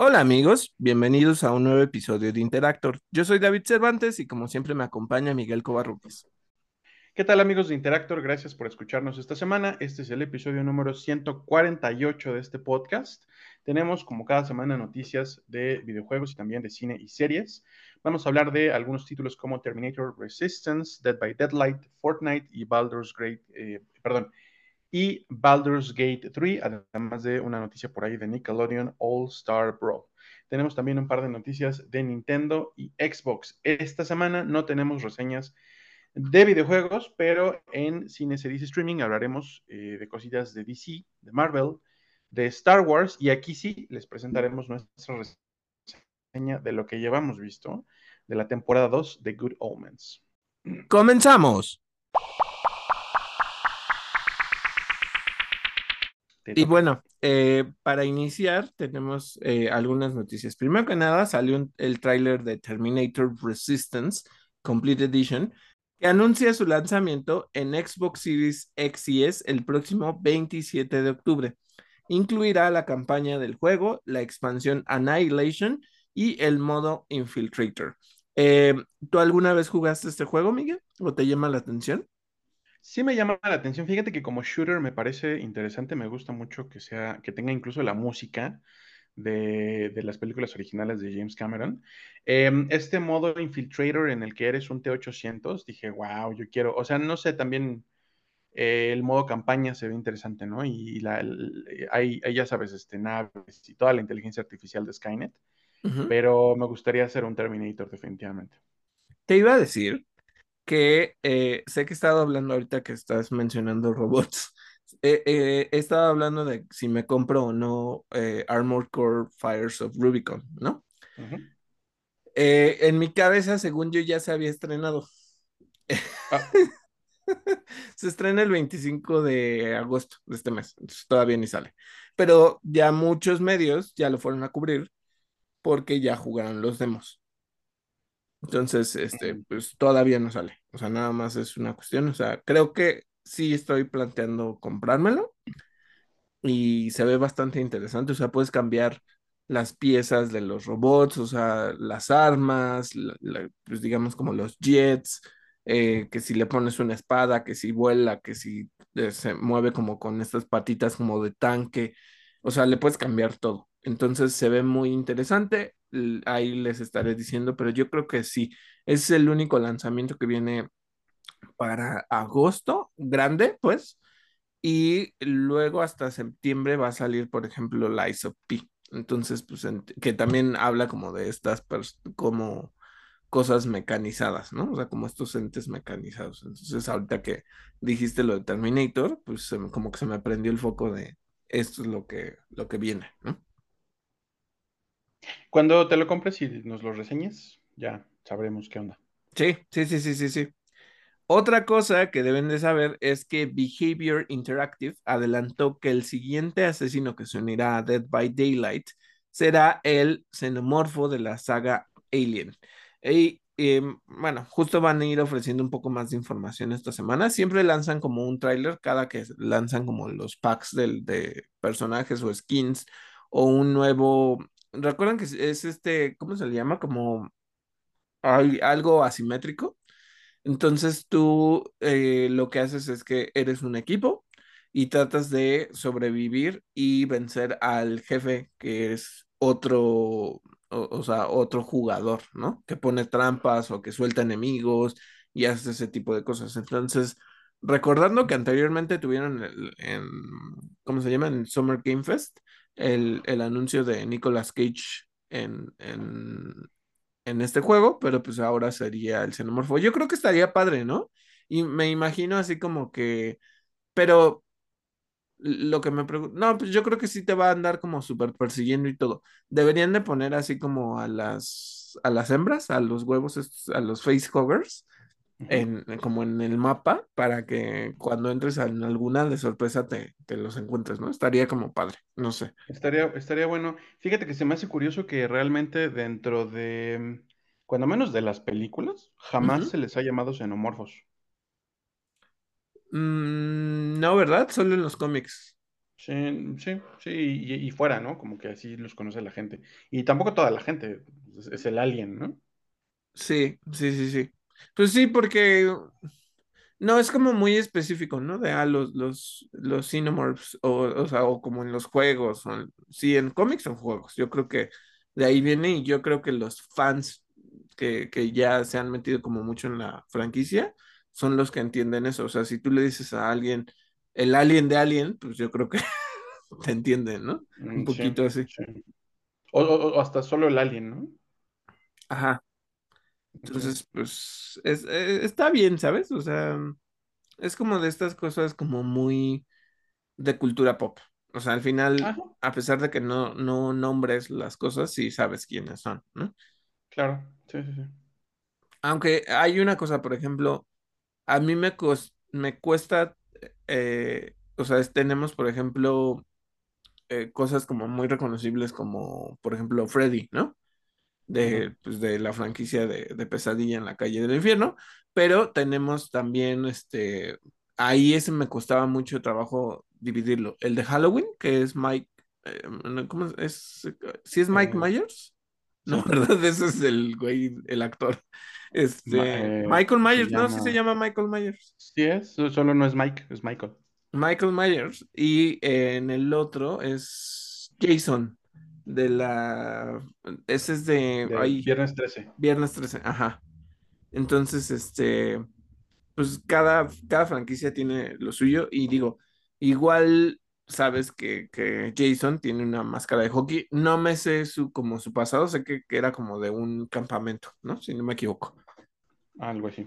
Hola amigos, bienvenidos a un nuevo episodio de Interactor. Yo soy David Cervantes y como siempre me acompaña Miguel Covarrubias. ¿Qué tal amigos de Interactor? Gracias por escucharnos esta semana. Este es el episodio número 148 de este podcast. Tenemos como cada semana noticias de videojuegos y también de cine y series. Vamos a hablar de algunos títulos como Terminator Resistance, Dead by Deadlight, Fortnite y Baldur's Gate, eh, perdón, y Baldur's Gate 3, además de una noticia por ahí de Nickelodeon All Star Brawl. Tenemos también un par de noticias de Nintendo y Xbox. Esta semana no tenemos reseñas de videojuegos, pero en Cine Series Streaming hablaremos eh, de cositas de DC, de Marvel, de Star Wars, y aquí sí les presentaremos nuestra reseña de lo que llevamos visto de la temporada 2 de Good Omens. ¡Comenzamos! Y bueno, eh, para iniciar tenemos eh, algunas noticias. Primero que nada, salió el tráiler de Terminator Resistance Complete Edition, que anuncia su lanzamiento en Xbox Series X y S el próximo 27 de octubre. Incluirá la campaña del juego, la expansión Annihilation y el modo Infiltrator. Eh, ¿Tú alguna vez jugaste este juego, Miguel? ¿O te llama la atención? Sí me llama la atención. Fíjate que como shooter me parece interesante, me gusta mucho que sea, que tenga incluso la música de, las películas originales de James Cameron. Em, este modo Infiltrator en el que eres un T-800, dije, wow, yo quiero, o sea, no sé, también eh, el modo campaña se ve interesante, ¿no? Y la, hay, ya sabes, este, naves y toda la inteligencia artificial de Skynet, pero me gustaría hacer un Terminator definitivamente. Te iba a decir que eh, sé que he estado hablando ahorita que estás mencionando robots. Eh, eh, he estado hablando de si me compro o no Armored Core Fires of Rubicon, ¿no? en mi cabeza, según yo, ya se había estrenado. Ah. se estrena el 25 de agosto de este mes, entonces todavía ni sale. Pero ya muchos medios ya lo fueron a cubrir porque ya jugaron los demos. Entonces, este, pues todavía no sale. O sea, nada más es una cuestión. O sea, creo que sí estoy planteando comprármelo y se ve bastante interesante. O sea, puedes cambiar las piezas de los robots, o sea, las armas, pues digamos como los jets, eh, que si le pones una espada, que si vuela, que si eh, se mueve como con estas patitas como de tanque. O sea, le puedes cambiar todo. Entonces se ve muy interesante ahí les estaré diciendo, pero yo creo que sí, es el único lanzamiento que viene para agosto, grande, pues, y luego hasta septiembre va a salir, por ejemplo, la P. Entonces, pues, que también habla como de estas, como cosas mecanizadas, ¿no? O sea, como estos entes mecanizados. Entonces, ahorita que dijiste lo de Terminator, pues como que se me prendió el foco de esto es lo que, lo que viene, ¿no? Cuando te lo compres y nos lo reseñes, ya sabremos qué onda. Sí, sí, sí, sí, sí, sí. Otra cosa que deben de saber es que Behavior Interactive adelantó que el siguiente asesino que se unirá a Dead by Daylight será el xenomorfo de la saga Alien. Y bueno, justo van a ir ofreciendo un poco más de información esta semana. Siempre lanzan como un tráiler cada que lanzan como los packs de personajes o skins o un nuevo recuerdan que es este, ¿cómo se le llama? Como algo asimétrico. Entonces tú eh, lo que haces es que eres un equipo y tratas de sobrevivir y vencer al jefe que es otro, o, sea, otro jugador, ¿no? Que pone trampas o que suelta enemigos y hace ese tipo de cosas. Entonces, recordando que anteriormente tuvieron el, ¿cómo se llama? En Summer Game Fest, el, anuncio de Nicolas Cage en, en, este juego, pero pues ahora sería el xenomorfo. Yo creo que estaría padre, ¿no? Y me imagino así como que, pero lo que me pregunto, no, pues yo creo que sí te va a andar como súper persiguiendo y todo. Deberían de poner así como a las, a las hembras, a los huevos, a los facehuggers, en, como en el mapa para que cuando entres en alguna de sorpresa te, te, los encuentres, ¿no? Estaría como padre, no sé. Estaría, estaría bueno. Fíjate que se me hace curioso que realmente dentro de, cuando menos de las películas, jamás se les ha llamado xenomorfos. Mm, no, ¿verdad? Solo en los cómics. Sí, sí, sí, y, y fuera, ¿no? Como que así los conoce la gente. Y tampoco toda la gente, es, es el alien, ¿no? Sí, sí, sí, sí. Pues sí, porque no es como muy específico, ¿no? De ah, los, los, los Xenomorphs, o, o sea, o como en los juegos, o en- sí, en cómics o juegos. Yo creo que de ahí viene y yo creo que los fans que, que ya se han metido como mucho en la franquicia son los que entienden eso. O sea, si tú le dices a alguien el alien de Alien, pues yo creo que te entienden, ¿no? Un Mm, sí, poquito así. sí. O, o- o hasta solo el alien, ¿no? Ajá. Entonces, pues es, eh, está bien, ¿sabes? O sea, es como de estas cosas como muy de cultura pop. O sea, al final, Ajá, a pesar de que no, no nombres las cosas, sí sabes quiénes son, ¿no? claro. Sí, sí, sí. Aunque hay una cosa, por ejemplo, a mí me, cos- me cuesta, eh, o sea, es- tenemos, por ejemplo, eh, cosas como muy reconocibles como, por ejemplo, Freddy, ¿no? De, pues, de la franquicia de, de Pesadilla en la calle del infierno, pero tenemos también, este, ahí ese me costaba mucho trabajo dividirlo. El de Halloween, que es Mike, eh, ¿cómo es? ¿Sí es Mike Eh, Myers? No. ¿verdad? Ese es el güey, el actor. Este, eh, Michael Myers, no, sí se llama. Michael Myers. Sí es, so- solo no es Mike, es Michael. Michael Myers y en el otro es Jason de la ese es de Viernes 13. Viernes 13, ajá. Entonces, este, pues cada, cada franquicia tiene lo suyo y digo, igual sabes que, que Jason tiene una máscara de hockey. No me sé su, como su pasado, sé que, que era como de un campamento, ¿no? Si no me equivoco. Algo así.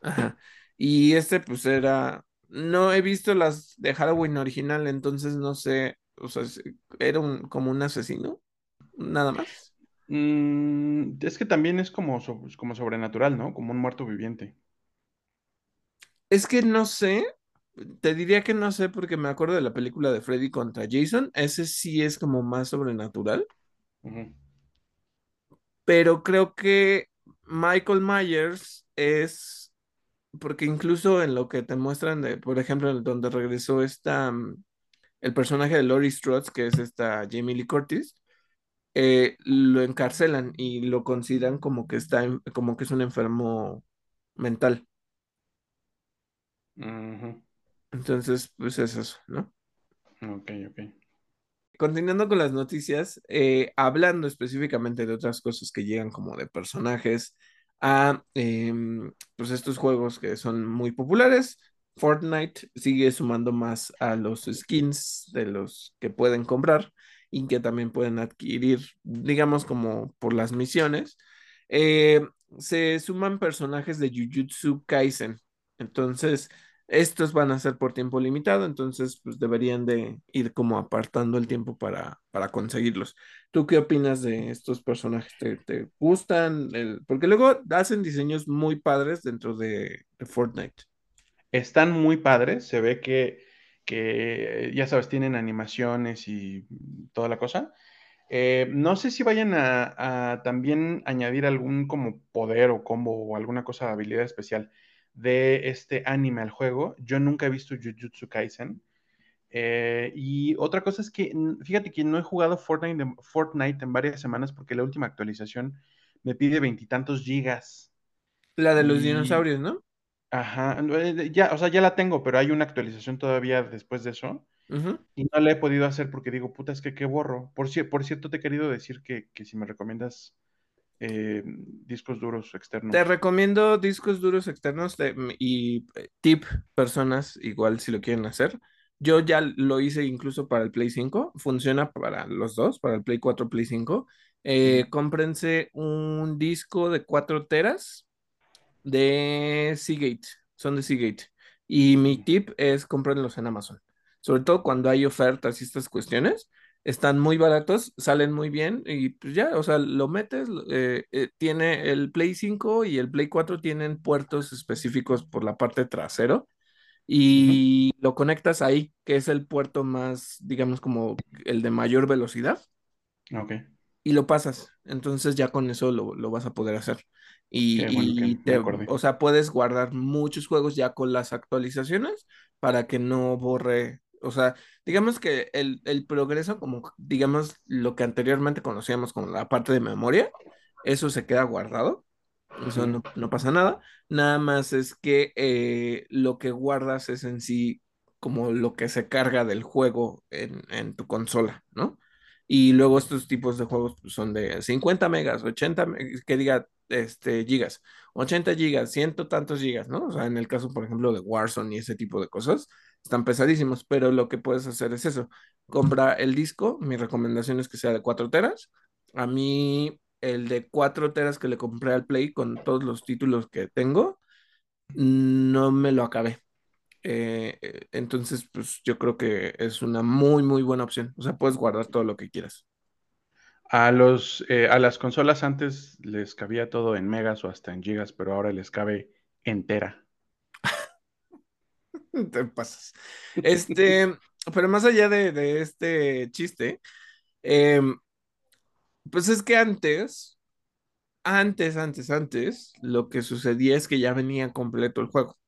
Ajá. Y este pues era, no he visto las de Halloween original, entonces no sé, o sea, era un, como un asesino, nada más. Mm, es que también es como, so- como sobrenatural, ¿no? Como un muerto viviente. Es que no sé, te diría que no sé porque me acuerdo de la película de Freddy contra Jason, ese sí es como más sobrenatural, pero creo que Michael Myers es, porque incluso en lo que te muestran de, por ejemplo, donde regresó esta, mm, el personaje de Laurie Strode, que es esta Jamie Lee Curtis, eh, lo encarcelan y lo consideran como que está, en- como que es un enfermo mental. Entonces, pues es eso, ¿no? Ok, ok. Continuando con las noticias, eh, hablando específicamente de otras cosas que llegan como de personajes a em, pues estos juegos que son muy populares, Fortnite sigue sumando más a los skins de los que pueden comprar y que también pueden adquirir, digamos como por las misiones. Eh, se suman personajes de Jujutsu Kaisen. Entonces, estos van a ser por tiempo limitado, entonces pues deberían de ir como apartando el tiempo para, para conseguirlos. ¿Tú qué opinas de estos personajes? ¿Te, gustan? El- Porque luego hacen diseños muy padres dentro de, de Fortnite. Están muy padres, se ve que, que, ya sabes, tienen animaciones y toda la cosa. Eh, no sé si vayan a, a también añadir algún como poder o combo o alguna cosa, habilidad especial de este anime al juego. Yo nunca he visto Jujutsu Kaisen. Eh, y otra cosa es que, fíjate que no he jugado Fortnite en, Fortnite en varias semanas porque la última actualización me pide veintitantos gigas. La de los Y, dinosaurios, ¿no? Ajá, eh, ya, o sea, ya la tengo, pero hay una actualización todavía después de eso. Y no la he podido hacer porque digo, puta, es que qué borro. Por, por cierto, te he querido decir que, que si me recomiendas eh, discos duros Te externos. recomiendo discos duros externos de- y eh, tip personas, igual si lo quieren hacer. Yo ya lo hice incluso para el Play 5, funciona para los dos, para el Play 4, Play 5. Eh, cómprense un disco de 4 teras de Seagate, son de Seagate. Y mi tip es cómprenlos en Amazon, sobre todo cuando hay ofertas y estas cuestiones. Están muy baratos, salen muy bien y pues ya, o sea, lo metes, eh, eh, tiene el Play 5 y el Play 4 tienen puertos específicos por la parte trasero y lo conectas ahí, que es el puerto más, digamos, como el de mayor velocidad Ok, y lo pasas. Entonces ya con eso lo, lo vas a poder hacer. Y, bueno y te, o sea, puedes guardar muchos juegos ya con las actualizaciones para que no borre O sea, digamos que el, el progreso, como digamos lo que anteriormente conocíamos como la parte de memoria, eso se queda guardado. Eso no, no pasa nada. Nada más es que eh, lo que guardas es en sí como lo que se carga del juego en, en tu consola, ¿no? Y luego estos tipos de juegos pues, son de 50 megas, 80, me- que diga, este, gigas, 80 gigas, ciento tantos gigas, ¿no? O sea, en el caso, por ejemplo, de Warzone y ese tipo de cosas, están pesadísimos, pero lo que puedes hacer es eso. Compra el disco, mi recomendación es que sea de 4 teras. A mí, el de 4 teras que le compré al Play con todos los títulos que tengo, no me lo acabé. Eh, eh, entonces, pues yo creo que es una muy, muy buena opción. O sea, puedes guardar todo lo que quieras. A los, eh, a las consolas antes les cabía todo en megas o hasta en gigas, pero ahora les cabe entera. Te pasas. Este, pero más allá de, de este chiste, em, pues es que antes, antes, antes, antes, lo que sucedía es que ya venía completo el juego.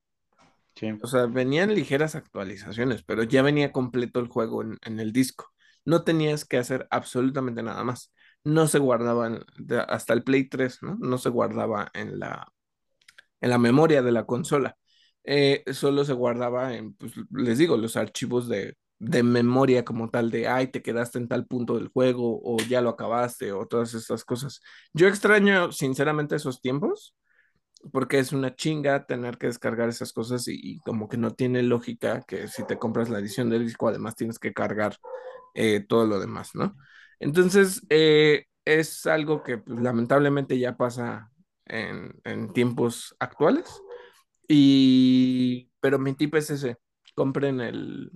Sí. O sea, venían ligeras actualizaciones, pero ya venía completo el juego en, en el disco. No tenías que hacer absolutamente nada más. No se guardaban hasta el Play 3, ¿no? No se guardaba en la, en la memoria de la consola. Eh, solo se guardaba en, pues les digo, los archivos de, de memoria como tal, de, ay, te quedaste en tal punto del juego, o ya lo acabaste, o todas esas cosas. Yo extraño, sinceramente, esos tiempos porque es una chinga tener que descargar esas cosas y, como que no tiene lógica que si te compras la edición del disco, además tienes que cargar eh, todo lo demás, ¿no? Entonces, eh, es algo que pues, lamentablemente ya pasa en, en tiempos actuales, y, pero mi tip es ese, compren el,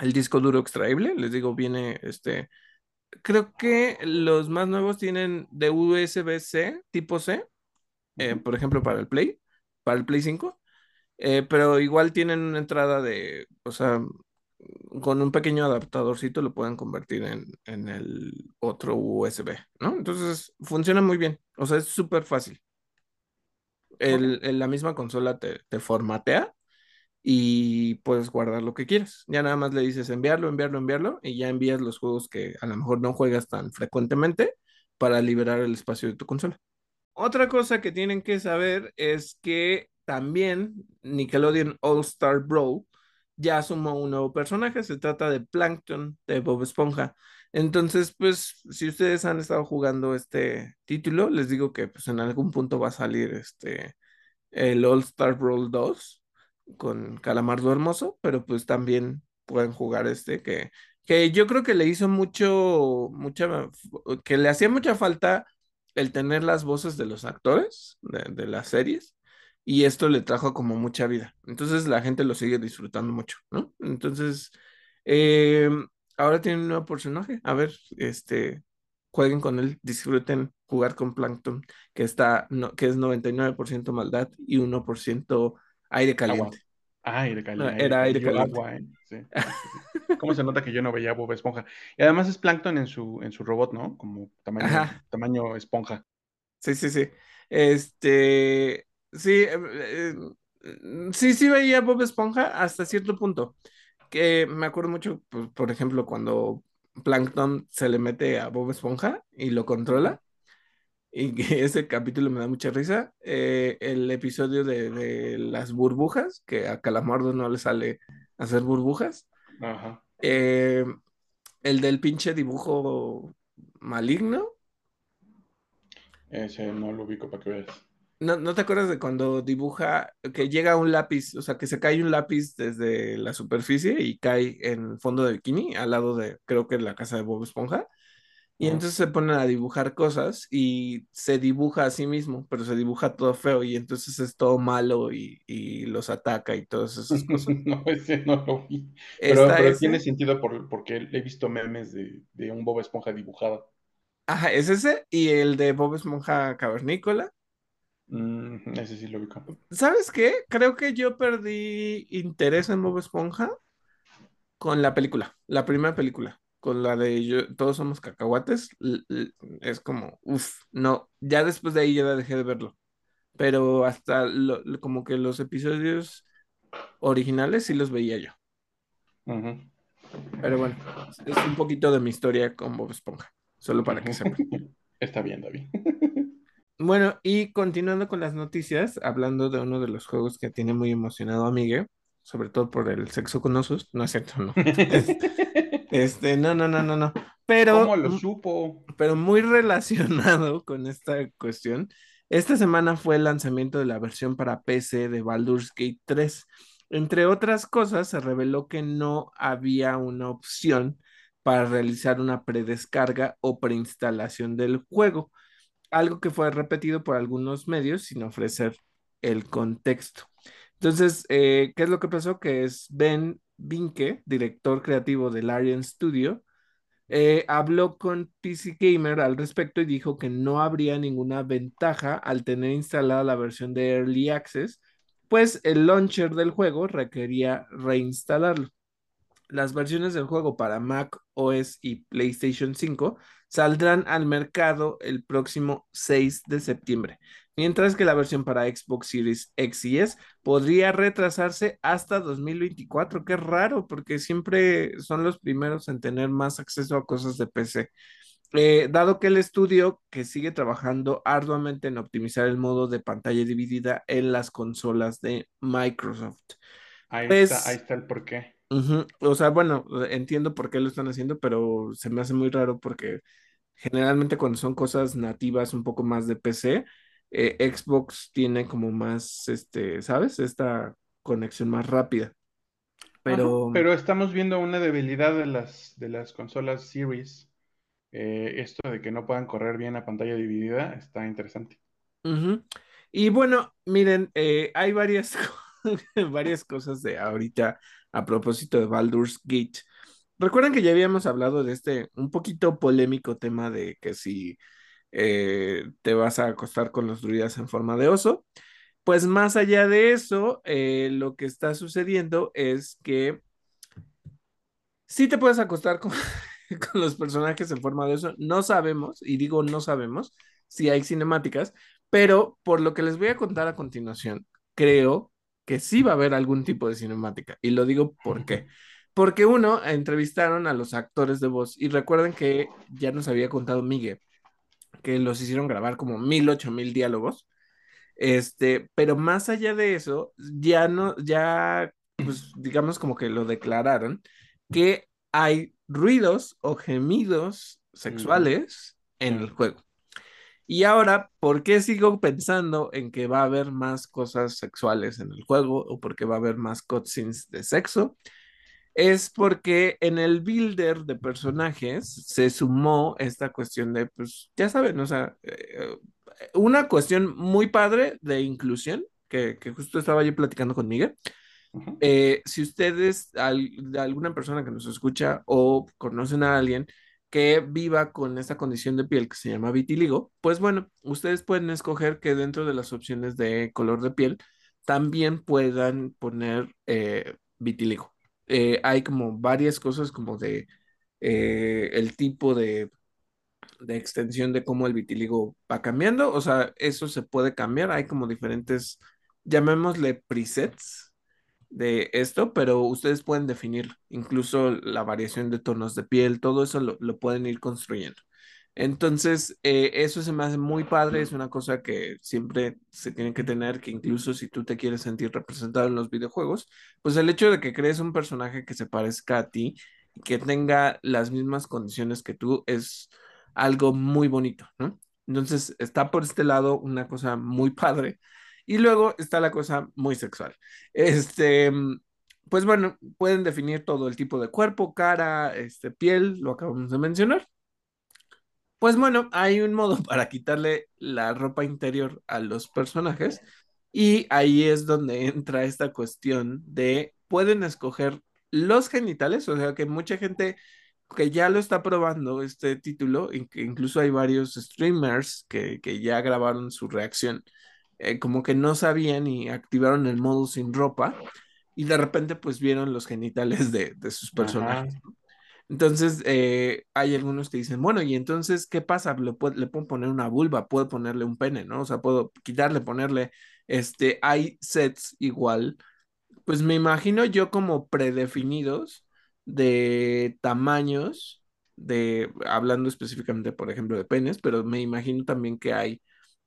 el disco duro extraíble, les digo, viene este, creo que los más nuevos tienen de USB-C, tipo C, eh, por ejemplo, para el Play, para el Play 5, eh, pero igual tienen una entrada de, o sea, con un pequeño adaptadorcito lo pueden convertir en, en el otro USB, ¿no? Entonces funciona muy bien, o sea, es súper fácil. El- la misma consola te, te formatea y puedes guardar lo que quieras. Ya nada más le dices enviarlo, enviarlo, enviarlo y ya envías los juegos que a lo mejor no juegas tan frecuentemente para liberar el espacio de tu consola. Otra cosa que tienen que saber es que también Nickelodeon All Star Brawl ya sumó un nuevo personaje, se trata de Plankton de Bob Esponja. Entonces, pues, si ustedes han estado jugando este título, les digo que pues en algún punto va a salir este el All Star Brawl 2 con Calamardo Hermoso, pero pues también pueden jugar este que, que yo creo que le hizo mucho, mucha, que le hacía mucha falta el tener las voces de los actores de, de las series y esto le trajo como mucha vida. Entonces la gente lo sigue disfrutando mucho, ¿no? Entonces, eh, ahora tiene un nuevo personaje. A ver, este, jueguen con él, disfruten jugar con Plankton que está, no, que es 99% maldad y 1% aire Agua. caliente. Ah, aire caliente, era aire caliente. agua, ¿eh? Sí, sí, sí, sí. ¿Cómo se nota que yo no veía Bob Esponja? Y además es Plankton en su, en su robot, ¿no? Como tamaño, Ajá, tamaño esponja. sí, sí, sí. Este, sí, eh, eh, sí, sí veía Bob Esponja hasta cierto punto. Que me acuerdo mucho, pues, por ejemplo, cuando Plankton se le mete a Bob Esponja y lo controla. Y que ese capítulo me da mucha risa. Eh, el episodio de, de las burbujas, que a Calamardo no le sale hacer burbujas. Ajá. Eh, el del pinche dibujo maligno. Ese no lo ubico para que veas. ¿No, no te acuerdas de cuando dibuja que llega un lápiz, o sea, que se cae un lápiz desde la superficie y cae en el fondo de bikini, al lado de, creo que la casa de Bob Esponja? Y entonces se ponen a dibujar cosas y se dibuja a sí mismo, pero se dibuja todo feo y entonces es todo malo y, y los ataca y todas esas cosas. No, ese no lo vi. Pero, tiene sentido por, porque he visto memes de, de un Bob Esponja dibujado. ajá, es ese y el de Bob Esponja Cavernícola. Mm, ese sí lo ubico. ¿Sabes qué? Creo que yo perdí interés en Bob Esponja con la película, la primera película, con la de yo- Todos somos cacahuates. Es como, uff, no, ya después de ahí ya dejé de verlo. Pero hasta lo- lo- como que los episodios originales sí los veía yo. Pero bueno, es un poquito de mi historia con Bob Esponja, solo para que sepan. Está bien, David. Bueno, y continuando con las noticias, hablando de uno de los juegos que tiene muy emocionado a Miguel, sobre todo por el sexo con osos, no es cierto, no. Este, no, no, no, no, no. Pero, ¿Cómo lo supo? Pero muy relacionado con esta cuestión, esta semana fue el lanzamiento de la versión para PC de Baldur's Gate 3. Entre otras cosas, se reveló que no había una opción para realizar una predescarga o preinstalación del juego algo que fue repetido por algunos medios sin ofrecer el contexto. Entonces, eh, ¿qué es lo que pasó? Que es Ben Vinke, director creativo del Arian Studio, eh, habló con PC Gamer al respecto y dijo que no habría ninguna ventaja al tener instalada la versión de Early Access, pues el launcher del juego requería reinstalarlo. Las versiones del juego para Mac OS y PlayStation 5 saldrán al mercado el próximo 6 de septiembre, mientras que la versión para Xbox Series X y S podría retrasarse hasta 2024. Qué raro, porque siempre son los primeros en tener más acceso a cosas de PC. Eh, dado que el estudio que sigue trabajando arduamente en optimizar el modo de pantalla dividida en las consolas de Microsoft. Ahí, está, pues ahí está el porqué. O sea, bueno, entiendo por qué lo están haciendo, pero se me hace muy raro porque generalmente cuando son cosas nativas un poco más de PC, eh, Xbox tiene como más, este, ¿sabes? Esta conexión más rápida. Pero, pero estamos viendo una debilidad de las, de las consolas Series. Eh, esto de que no puedan correr bien a pantalla dividida está interesante. Y bueno, miren, eh, hay varias, varias cosas de ahorita a propósito de Baldur's Gate. Recuerden que ya habíamos hablado de este un poquito polémico tema de que si eh, te vas a acostar con los druidas en forma de oso. Pues más allá de eso, eh, lo que está sucediendo es que sí te puedes acostar con, con los personajes en forma de oso. No sabemos, y digo no sabemos, si hay cinemáticas, pero por lo que les voy a contar a continuación, creo que sí va a haber algún tipo de cinemática. Y lo digo por qué. Porque uno, entrevistaron a los actores de voz y recuerden que ya nos había contado Miguel que los hicieron grabar como mil, ocho mil diálogos. Este, pero más allá de eso, ya no, ya, pues digamos como que lo declararon que hay ruidos o gemidos sexuales en el juego. Y ahora, ¿por qué sigo pensando en que va a haber más cosas sexuales en el juego o porque va a haber más cutscenes de sexo? es porque en el builder de personajes se sumó esta cuestión de, pues, ya saben, o sea, eh, una cuestión muy padre de inclusión, que, justo estaba yo platicando con Miguel. Eh, si ustedes, de alguna persona que nos escucha o conocen a alguien que viva con esta condición de piel que se llama vitiligo, pues bueno, ustedes pueden escoger que dentro de las opciones de color de piel también puedan poner eh, vitiligo. Eh, hay como varias cosas como de eh, el tipo de, de extensión de cómo el vitiligo va cambiando. O sea, eso se puede cambiar. Hay como diferentes, llamémosle presets de esto, pero ustedes pueden definir incluso la variación de tonos de piel, todo eso lo, lo pueden ir construyendo. Entonces, eh, eso se me hace muy padre, es una cosa que siempre se tiene que tener, que incluso si tú te quieres sentir representado en los videojuegos, pues el hecho de que crees un personaje que se parezca a ti, que tenga las mismas condiciones que tú, es algo muy bonito, ¿no? Entonces, está por este lado una cosa muy padre. Y luego está la cosa muy sexual. Este, pues bueno, pueden definir todo el tipo de cuerpo, cara, este, piel, lo acabamos de mencionar. Pues bueno, hay un modo para quitarle la ropa interior a los personajes y ahí es donde entra esta cuestión de pueden escoger los genitales, o sea que mucha gente que ya lo está probando este título, que incluso hay varios streamers que, ya grabaron su reacción, eh, como que no sabían y activaron el modo sin ropa y de repente pues vieron los genitales de, sus personajes. Entonces, eh, hay algunos que dicen, bueno, y entonces, ¿qué pasa? Le, puedo, poner una vulva, puedo ponerle un pene, ¿no? O sea, puedo quitarle, ponerle, este, hay sets igual, pues me imagino yo como predefinidos, de tamaños, de, hablando específicamente, por ejemplo, de penes, pero me imagino también que hay,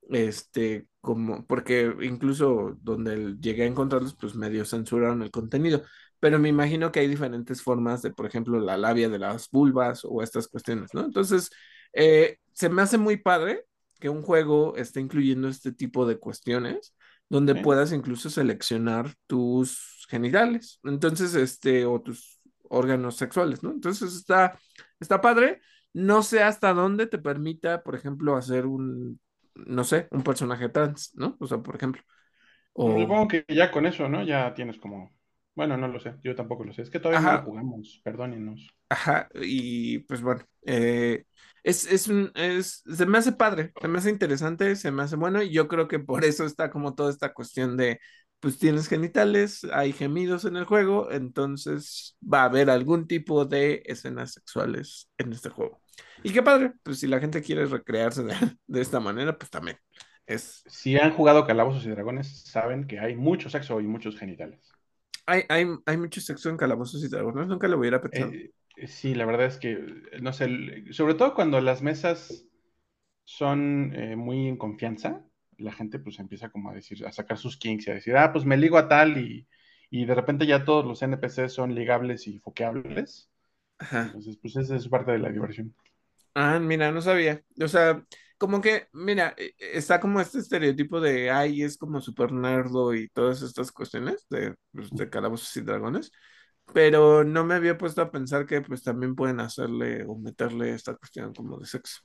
este, como, porque incluso donde llegué a encontrarlos, pues medio censuraron el contenido, pero me imagino que hay diferentes formas de, por ejemplo, la labia de las vulvas o estas cuestiones, ¿no? Entonces, eh, se me hace muy padre que un juego esté incluyendo este tipo de cuestiones donde puedas incluso seleccionar tus genitales, entonces, este, o tus órganos sexuales, ¿no? Entonces está, está padre. No sé hasta dónde te permita, por ejemplo, hacer un, no sé, un personaje trans, ¿no? O sea, por ejemplo, Pues o, supongo que ya con eso, ¿no? Ya tienes como... Bueno, no lo sé, yo tampoco lo sé. Es que todavía no lo jugamos, perdónenos. Ajá, y pues bueno, eh, es, es un, es, se me hace padre, se me hace interesante, se me hace bueno, y yo creo que por eso está como toda esta cuestión de, pues tienes genitales, hay gemidos en el juego, entonces va a haber algún tipo de escenas sexuales en este juego. Y qué padre, pues si la gente quiere recrearse de, de esta manera, pues también es, Si han jugado Calabozos y Dragones, saben que hay mucho sexo y muchos genitales. hay, hay, hay mucho sexo en Calabozos y Dragones, nunca lo hubiera pensado. Eh, sí, la verdad es que, no sé, sobre todo cuando las mesas son eh, muy en confianza, la gente pues empieza como a decir, a sacar sus kinks y a decir, ah, pues me ligo a tal y, y de repente ya todos los NPCs son ligables y foqueables. Ajá. Entonces, pues esa es parte de la diversión. Ah, mira, no sabía. O sea, como que, mira, eh, está como este estereotipo de, ay, es como súper nerdo y todas estas cuestiones de, pues, de calabozos y dragones, pero no me había puesto a pensar que pues también pueden hacerle o meterle esta cuestión como de sexo.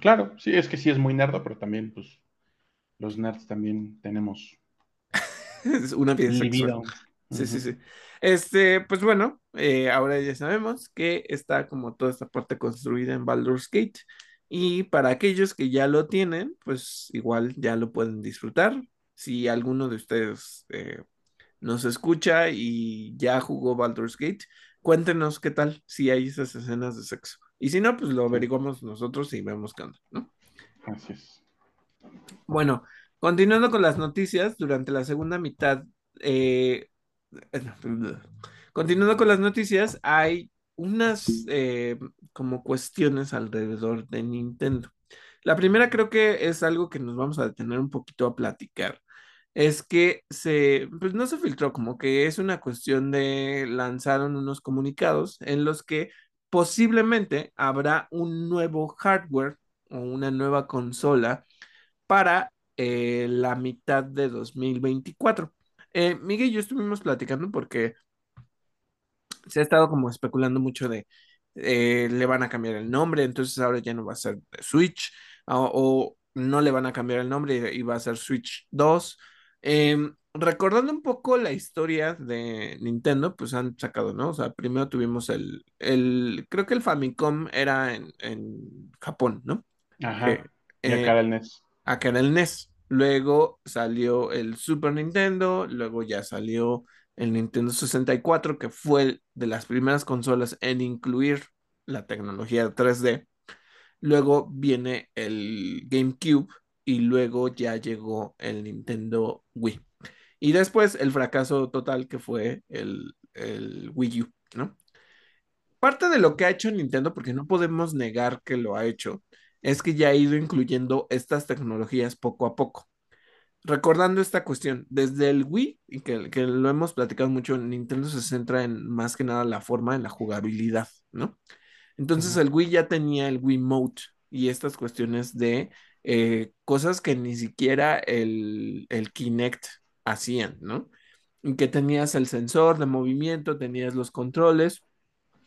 Claro, sí, es que sí es muy nerdo, pero también, pues, los nerds también tenemos una vida sexual. Sí, sí, sí. Este, pues bueno, eh, ahora ya sabemos que está como toda esta parte construida en Baldur's Gate. Y para aquellos que ya lo tienen, pues igual ya lo pueden disfrutar. Si alguno de ustedes eh, nos escucha y ya jugó Baldur's Gate, cuéntenos qué tal, si hay esas escenas de sexo. Y si no, pues lo averiguamos nosotros y vemos qué onda, ¿no? así es. Bueno, continuando con las noticias, durante la segunda mitad, eh, continuando con las noticias, hay unas eh, como cuestiones alrededor de Nintendo. La primera creo que es algo que nos vamos a detener un poquito a platicar. Es que se, pues no se filtró, como que es una cuestión de lanzaron unos comunicados en los que posiblemente habrá un nuevo hardware o una nueva consola para eh, la mitad de 2024. Eh, Miguel y yo estuvimos platicando porque se ha estado como especulando mucho de eh, le van a cambiar el nombre, entonces ahora ya no va a ser Switch o, o no le van a cambiar el nombre y va a ser Switch 2. Em, recordando un poco la historia de Nintendo, pues han sacado, ¿no? O sea, primero tuvimos el, el creo que el Famicom era en, en Japón, ¿no? Ajá. Y acá eh, el NES. acá era el NES. Luego salió el Super Nintendo, luego ya salió el Nintendo 64, que fue de las primeras consolas en incluir la tecnología 3D. Luego viene el GameCube y luego ya llegó el Nintendo Wii. Y después el fracaso total que fue el, el Wii U, ¿no? Parte de lo que ha hecho Nintendo, porque no podemos negar que lo ha hecho, es que ya ha ido incluyendo estas tecnologías poco a poco. Recordando esta cuestión, desde el Wii, y que, que lo hemos platicado mucho, Nintendo se centra en más que nada la forma, en la jugabilidad, ¿no? Entonces el Wii ya tenía el Wii Mode y estas cuestiones de eh, cosas que ni siquiera el, el Kinect hacían, ¿no? Y que tenías el sensor de movimiento, tenías los controles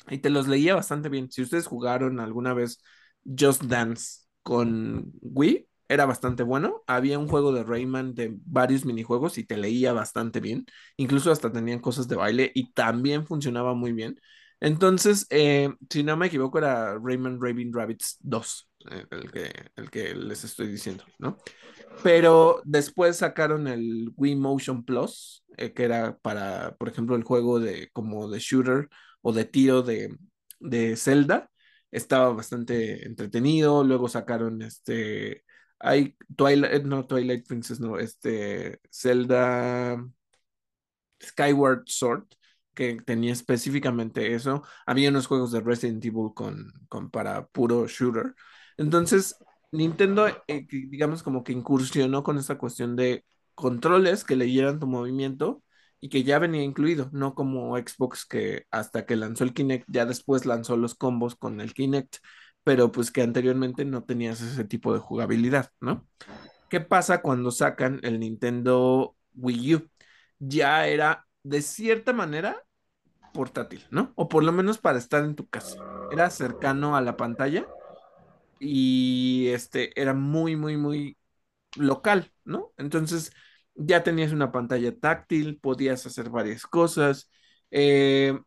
y te los leía bastante bien. Si ustedes jugaron alguna vez Just Dance con Wii, era bastante bueno. Había un juego de Rayman de varios minijuegos y te leía bastante bien. Incluso hasta tenían cosas de baile y también funcionaba muy bien. Entonces, eh, si no me equivoco, era Rayman Raving Rabbits 2, eh, el que, el que les estoy diciendo, ¿no? Pero después sacaron el Wii Motion Plus, eh, que era para, por ejemplo, el juego de como de shooter o de tiro de, de Zelda. Estaba bastante entretenido. Luego sacaron este. Hay Twilight, no Twilight Princess, no, este Zelda Skyward Sword, que tenía específicamente eso. Había unos juegos de Resident Evil con, con para puro shooter. Entonces, Nintendo, eh, digamos, como que incursionó con esta cuestión de controles que leyeran tu movimiento y que ya venía incluido, no como Xbox que hasta que lanzó el Kinect, ya después lanzó los combos con el Kinect, pero pues que anteriormente no tenías ese tipo de jugabilidad, ¿no? ¿Qué pasa cuando sacan el Nintendo Wii U? Ya era de cierta manera portátil, ¿no? O por lo menos para estar en tu casa. Era cercano a la pantalla y este era muy, muy, muy local, ¿no? Entonces ya tenías una pantalla táctil, podías hacer varias cosas. Eh,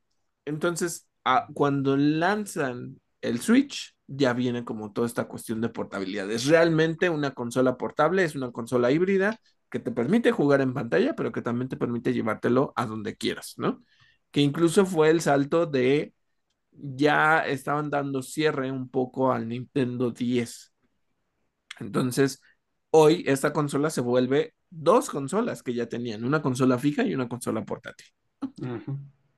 entonces, cuando lanzan el Switch, ya viene como toda esta cuestión de portabilidad. Es realmente una consola portable, es una consola híbrida que te permite jugar en pantalla, pero que también te permite llevártelo a donde quieras, ¿no? Que incluso fue el salto de ya estaban dando cierre un poco al Nintendo 10. Entonces, hoy esta consola se vuelve dos consolas que ya tenían, una consola fija y una consola portátil.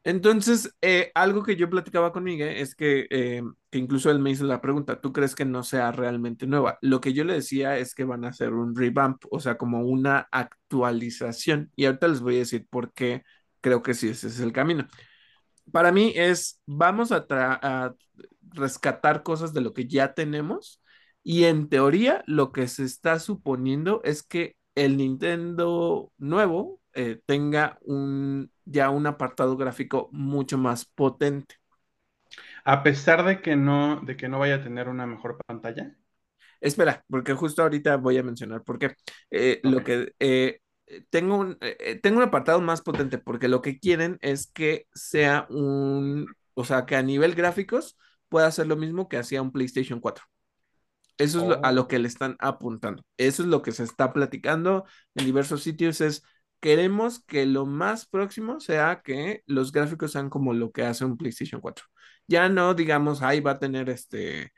Entonces, eh, algo que yo platicaba con Miguel es que, eh, que, incluso él me hizo la pregunta, ¿tú crees que no sea realmente nueva? Lo que yo le decía es que van a hacer un revamp, o sea, como una actualización. Y ahorita les voy a decir por qué creo que sí, ese es el camino. Para mí es, vamos a, a rescatar cosas de lo que ya tenemos y en teoría lo que se está suponiendo es que el Nintendo nuevo eh, tenga un, ya un apartado gráfico mucho más potente. A pesar de que no, de que no vaya a tener una mejor pantalla. Espera, porque justo ahorita voy a mencionar por qué. Eh, lo que eh, tengo un, tengo un apartado más potente, porque lo que quieren es que sea un, o sea, que a nivel gráficos pueda hacer lo mismo que hacía un PlayStation 4. Eso es a lo oh. que le están apuntando. Eso es lo que se está platicando en diversos sitios. Es queremos que lo más próximo sea que los gráficos sean como lo que hace un PlayStation 4. Ya no digamos, ahí va a tener este,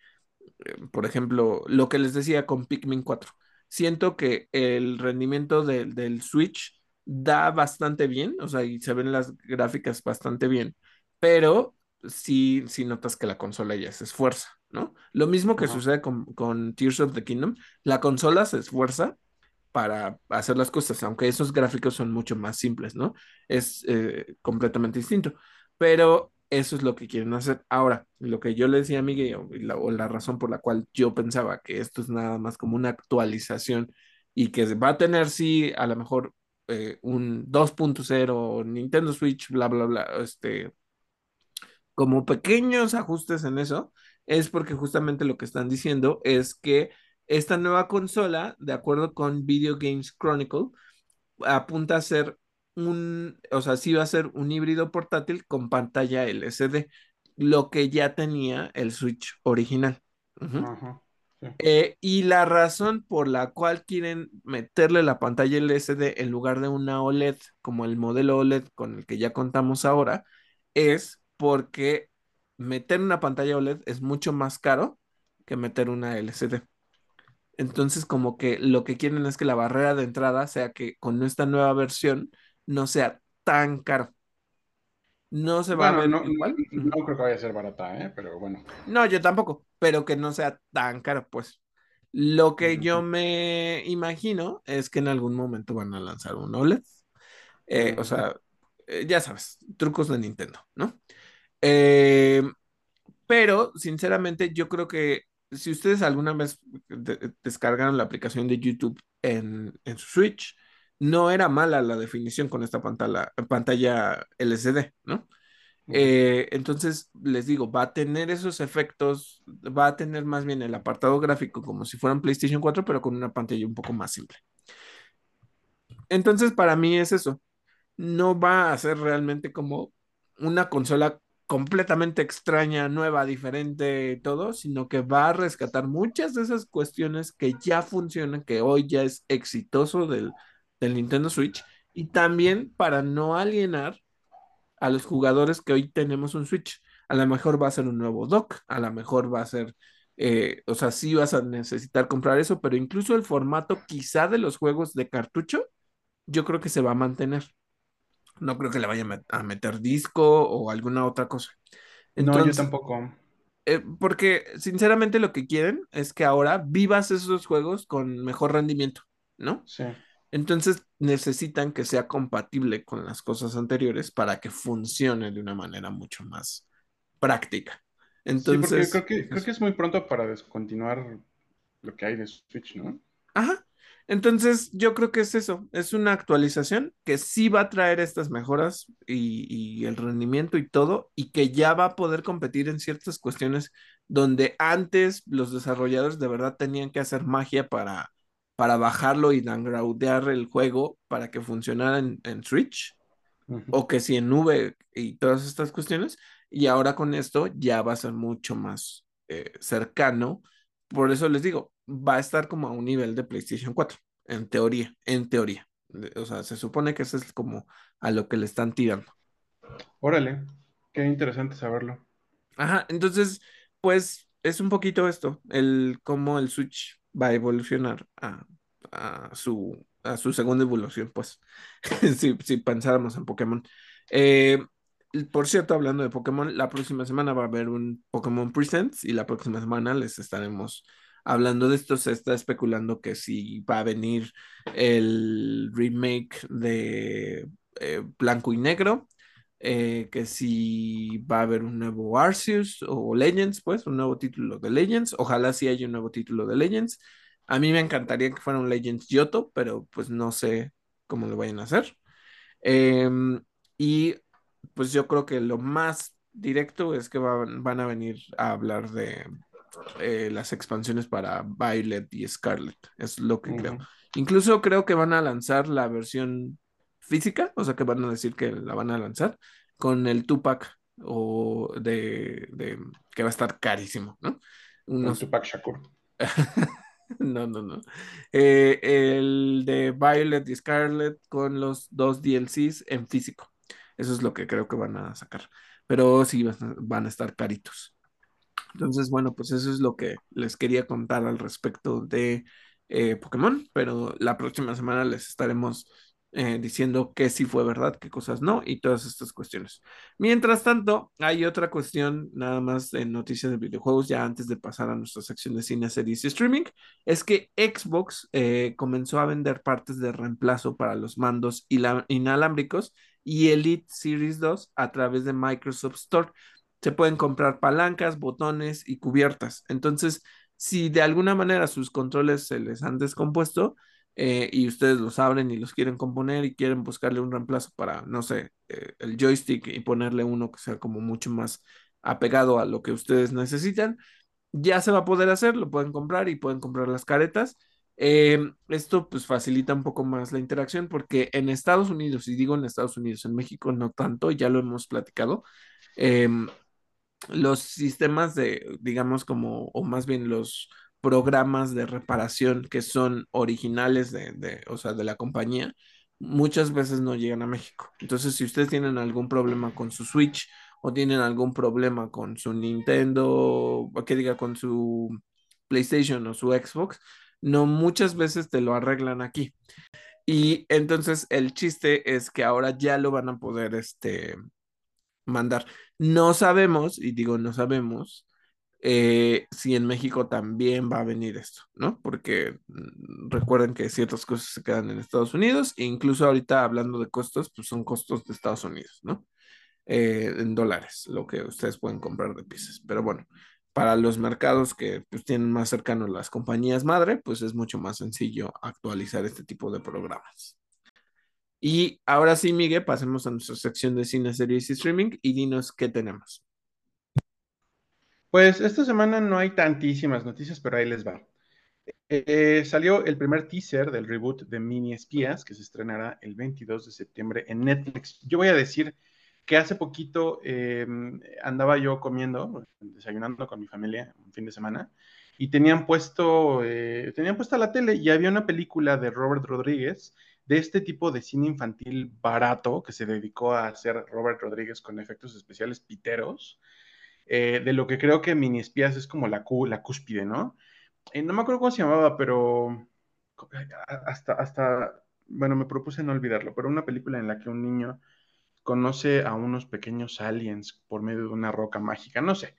eh, por ejemplo, lo que les decía con Pikmin 4. Siento que el rendimiento del Switch da bastante bien, o sea, y se ven las gráficas bastante bien, pero sí, sí notas que la consola ya se esfuerza, ¿no? Lo mismo que sucede con, Tears of the Kingdom, la consola se esfuerza para hacer las cosas, aunque esos gráficos son mucho más simples, ¿no? Es eh, completamente distinto, pero eso es lo que quieren hacer. Ahora, lo que yo le decía a Miguel, o la, razón por la cual yo pensaba que esto es nada más como una actualización y que va a tener, sí, a lo mejor eh, un 2.0, Nintendo Switch, bla, bla, bla, este, como pequeños ajustes en eso, es porque justamente lo que están diciendo es que esta nueva consola, de acuerdo con Video Games Chronicle, apunta a ser un, o sea, sí va a ser un híbrido portátil con pantalla LCD, lo que ya tenía el Switch original. Eh, y la razón por la cual quieren meterle la pantalla LCD en lugar de una OLED, como el modelo OLED con el que ya contamos ahora, es porque meter una pantalla OLED es mucho más caro que meter una LCD. Entonces, como que lo que quieren es que la barrera de entrada sea que con esta nueva versión no sea tan caro. No se va a ver no, igual. No, creo que vaya a ser barata, ¿eh? pero bueno. No, yo tampoco, pero que no sea tan caro, pues. Lo que yo me imagino es que en algún momento van a lanzar un OLED. Eh, o sea, eh, ya sabes, trucos de Nintendo, ¿no? Eh, pero, sinceramente, yo creo que si ustedes alguna vez descargaron la aplicación de YouTube en, su Switch, no era mala la definición con esta pantalla, pantalla LCD, ¿no? Eh, entonces, les digo, va a tener esos efectos, va a tener más bien el apartado gráfico como si fuera un PlayStation 4, pero con una pantalla un poco más simple. Entonces, para mí es eso. No va a ser realmente como una consola completamente extraña, nueva, diferente, todo, sino que va a rescatar muchas de esas cuestiones que ya funcionan, que hoy ya es exitoso del, Nintendo Switch, y también para no alienar a los jugadores que hoy tenemos un Switch. A lo mejor va a ser un nuevo dock, a lo mejor va a ser, eh, o sea, sí vas a necesitar comprar eso, pero incluso el formato quizá de los juegos de cartucho, yo creo que se va a mantener No creo que le vayan a meter disco o alguna otra cosa. No, yo Entonces, tampoco. eh, porque sinceramente lo que quieren es que ahora vivas esos juegos con mejor rendimiento, ¿no? Sí. Entonces necesitan que sea compatible con las cosas anteriores para que funcione de una manera mucho más práctica. Sí, porque Entonces, creo que, creo que es muy pronto para descontinuar lo que hay de Switch, ¿no? ajá. Entonces yo creo que es eso, es una actualización que sí va a traer estas mejoras y, y el rendimiento y todo, y que ya va a poder competir en ciertas cuestiones donde antes los desarrolladores de verdad tenían que hacer magia para, para bajarlo y downgradear el juego para que funcionara en, en Switch o que si en nube y todas estas cuestiones, y ahora con esto ya va a ser mucho más eh, cercano. Por eso les digo, va a estar como a un nivel de PlayStation 4, en teoría, en teoría. O sea, se supone que eso es como a lo que le están tirando. Órale, qué interesante saberlo. Ajá, entonces, pues es un poquito esto, el cómo el Switch va a evolucionar a, a su, a su segunda evolución, pues, si, si pensáramos en Pokémon. Eh, por cierto, hablando de Pokémon, la próxima semana va a haber un Pokémon Presents y la próxima semana les estaremos hablando de esto. Se está especulando que si va a venir el remake de eh, Blanco y Negro eh, que si va a haber un nuevo Arceus o Legends, pues, un nuevo título de Legends. Ojalá sí haya un nuevo título de Legends. A mí me encantaría que fuera un Legends Yoto, pero pues no sé cómo lo vayan a hacer. Em, y pues yo creo que lo más directo es que van, van a venir a hablar de eh, las expansiones para Violet y Scarlet. Es lo que creo. Incluso creo que van a lanzar la versión física, o sea que van a decir que la van a lanzar con el Tupac o de, de que va a estar carísimo, ¿no? Con Unos, Tupac Shakur. no, no, no. Eh, el de Violet y Scarlet con los dos DLCs en físico. Eso es lo que creo que van a sacar. Pero sí van a, estar caritos. Entonces, bueno, pues eso es lo que les quería contar al respecto de eh, Pokémon, pero la próxima semana les estaremos eh, diciendo qué sí fue verdad, qué cosas no y todas estas cuestiones. Mientras tanto, hay otra cuestión nada más en noticias de videojuegos, ya antes de pasar a nuestra sección de cine, series y streaming, es que Xbox eh, comenzó a vender partes de reemplazo para los mandos inalámbricos y Elite Series 2 a través de Microsoft Store se pueden comprar palancas, botones y cubiertas. Entonces, si de alguna manera sus controles se les han descompuesto eh, y ustedes los abren y los quieren componer y quieren buscarle un reemplazo para, no sé, eh, el joystick y ponerle uno que sea como mucho más apegado a lo que ustedes necesitan, ya se va a poder hacer, lo pueden comprar y pueden comprar las caretas. Eh, esto pues facilita un poco más la interacción porque en Estados Unidos, y digo en Estados Unidos, en México no tanto, ya lo hemos platicado, eh, los sistemas de, digamos, como, o más bien los programas de reparación que son originales de, de, o sea, de la compañía, muchas veces no llegan a México. Entonces, si ustedes tienen algún problema con su Switch o tienen algún problema con su Nintendo, o que diga con su PlayStation o su Xbox, no muchas veces te lo arreglan aquí. Y entonces el chiste es que ahora ya lo van a poder, este, mandar. No sabemos, y digo no sabemos, eh, si en México también va a venir esto, ¿no? Porque mm, recuerden que ciertas cosas se quedan en Estados Unidos, e incluso ahorita hablando de costos, pues son costos de Estados Unidos, ¿no? Eh, en dólares, lo que ustedes pueden comprar de piezas. Pero bueno, para los mercados que pues, tienen más cercanos las compañías madre, pues es mucho más sencillo actualizar este tipo de programas. Y ahora sí, Miguel, pasemos a nuestra sección de cine, series y streaming y dinos qué tenemos. Pues esta semana no hay tantísimas noticias, pero ahí les va. Eh, salió el primer teaser del reboot de Mini Espías, que se estrenará el 22 de septiembre en Netflix. Yo voy a decir que hace poquito eh, andaba yo comiendo, desayunando con mi familia un fin de semana, y tenían puesto, eh, tenían puesta la tele y había una película de Robert Rodríguez de este tipo de cine infantil barato que se dedicó a hacer Robert Rodríguez con efectos especiales piteros, eh, de lo que creo que Mini Espías es como la, la cúspide, ¿no? Eh, no me acuerdo cómo se llamaba, pero hasta, hasta, bueno, me propuse no olvidarlo, pero una película en la que un niño conoce a unos pequeños aliens por medio de una roca mágica, no sé.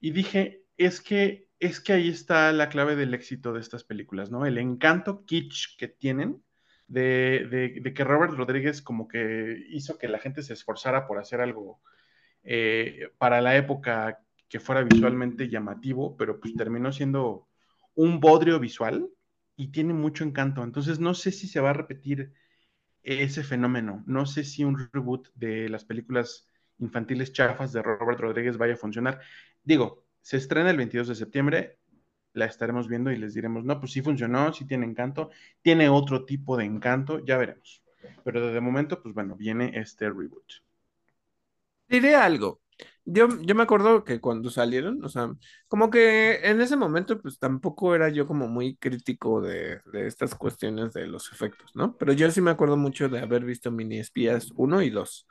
Y dije, es que, es que ahí está la clave del éxito de estas películas, ¿no? El encanto kitsch que tienen de, que Robert Rodríguez como que hizo que la gente se esforzara por hacer algo eh, para la época que fuera visualmente llamativo, pero pues terminó siendo un bodrio visual y tiene mucho encanto. Entonces no sé si se va a repetir ese fenómeno. No sé si un reboot de las películas infantiles chafas de Robert Rodríguez vaya a funcionar. Digo, se estrena el 22 de septiembre, la estaremos viendo y les diremos, no, pues sí funcionó, sí tiene encanto, tiene otro tipo de encanto, ya veremos. Pero desde momento, pues bueno, viene este reboot. Diré algo. Yo, yo me acuerdo que cuando salieron, o sea, como que en ese momento, pues tampoco era yo como muy crítico de, de estas cuestiones de los efectos, ¿no? Pero yo sí me acuerdo mucho de haber visto Mini Espías 1 y 2.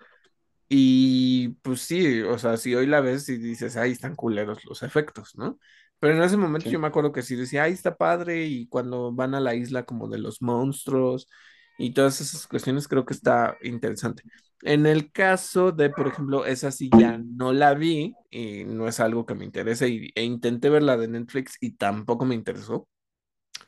Y pues sí, o sea, si hoy la ves y dices, ay, están culeros los efectos, ¿no? Pero en ese momento yo me acuerdo que sí decía, ay, está padre, y cuando van a la isla como de los monstruos y todas esas cuestiones, creo que está interesante. En el caso de, por ejemplo, esa sí ya no la vi y no es algo que me interese y, e intenté ver la de Netflix y tampoco me interesó,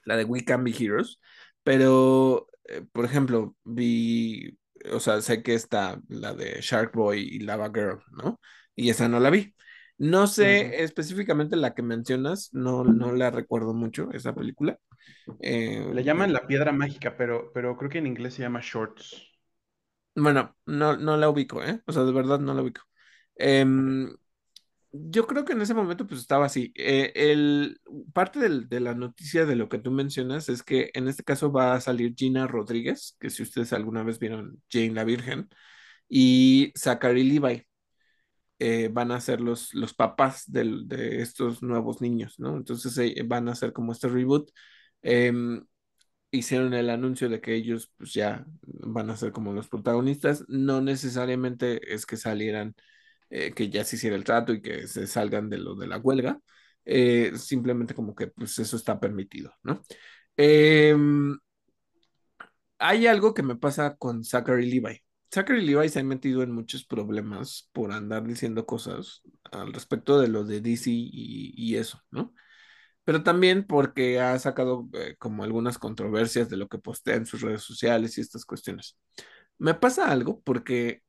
la de We Can Be Heroes, pero, eh, por ejemplo, vi o sea, sé que está la de Shark Boy y Lava Girl, ¿no? Y esa no la vi. No sé específicamente la que mencionas, no, no la recuerdo mucho, esa película. Eh, Le llaman La Piedra Mágica, pero, pero creo que en inglés se llama Shorts. Bueno, no, no la ubico, ¿eh? O sea, de verdad no la ubico. Em, yo creo que en ese momento pues estaba así. Eh, el, parte de la noticia de lo que tú mencionas es que en este caso va a salir Gina Rodríguez, que si ustedes alguna vez vieron Jane la Virgen, y Zachary Levi. Eh, van a ser los, los papás de estos nuevos niños, ¿no? Entonces eh, van a hacer como este reboot. Em, hicieron el anuncio de que ellos pues ya van a ser como los protagonistas. No necesariamente es que salieran eh, que ya se hiciera el trato y que se salgan de lo de la huelga. Simplemente como que pues eso está permitido, ¿no? Em, hay algo que me pasa con Zachary Levi. Zachary Levi se ha metido en muchos problemas por andar diciendo cosas al respecto de lo de DC y, eso, ¿no? Pero también porque ha sacado eh, como algunas controversias de lo que postea en sus redes sociales y estas cuestiones. Me pasa algo porque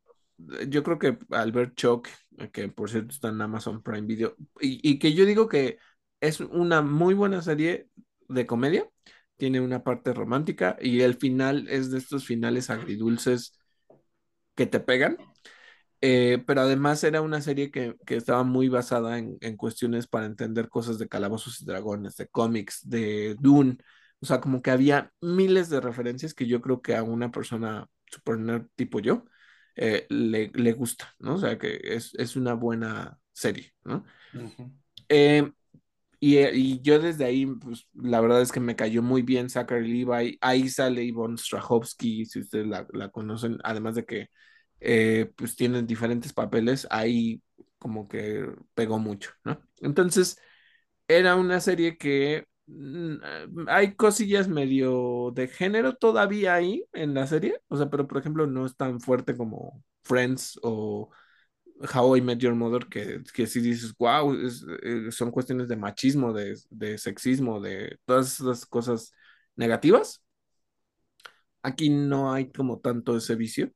yo creo que Albert Choc, que por cierto está en Amazon Prime Video, y, que yo digo que es una muy buena serie de comedia, tiene una parte romántica y el final es de estos finales agridulces que te pegan. Eh, pero además era una serie que, estaba muy basada en, en, cuestiones para entender cosas de calabozos y dragones, de cómics, de Dune. O sea, como que había miles de referencias que yo creo que a una persona super nerd tipo yo eh, le, gusta, ¿no? O sea, que es, una buena serie, ¿no? Eh, y, yo desde ahí, pues la verdad es que me cayó muy bien Zachary Levi. Ahí sale Yvonne Strahovski, si ustedes la, conocen, además de que eh, pues tienen diferentes papeles, ahí como que pegó mucho, ¿no? Entonces, era una serie que Mm, hay cosillas medio de género todavía ahí en la serie, o sea, pero por ejemplo no es tan fuerte como Friends o How I Met Your Mother, que, que si dices, wow, eh, son cuestiones de machismo, de, de sexismo, de todas esas cosas negativas. Aquí no hay como tanto ese vicio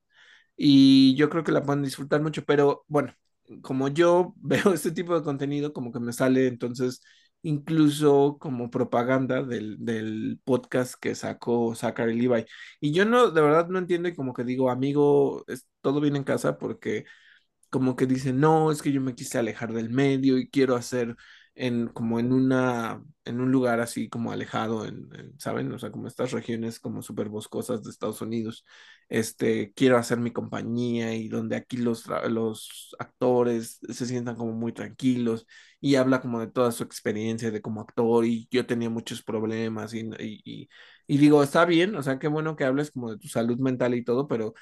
y yo creo que la pueden disfrutar mucho, pero bueno, como yo veo este tipo de contenido, como que me sale entonces incluso como propaganda del, podcast que sacó Zachary Levi. Y yo no, de verdad no entiendo y como que digo, amigo, es, todo bien en casa porque como que dice, no, es que yo me quise alejar del medio y quiero hacer en como en una en un lugar así como alejado en, saben o sea como estas regiones como súper boscosas de Estados Unidos este quiero hacer mi compañía y donde aquí los los actores se sientan como muy tranquilos y habla como de toda su experiencia de como actor y yo tenía muchos problemas y, y, y digo está bien o sea qué bueno que hables como de tu salud mental y todo pero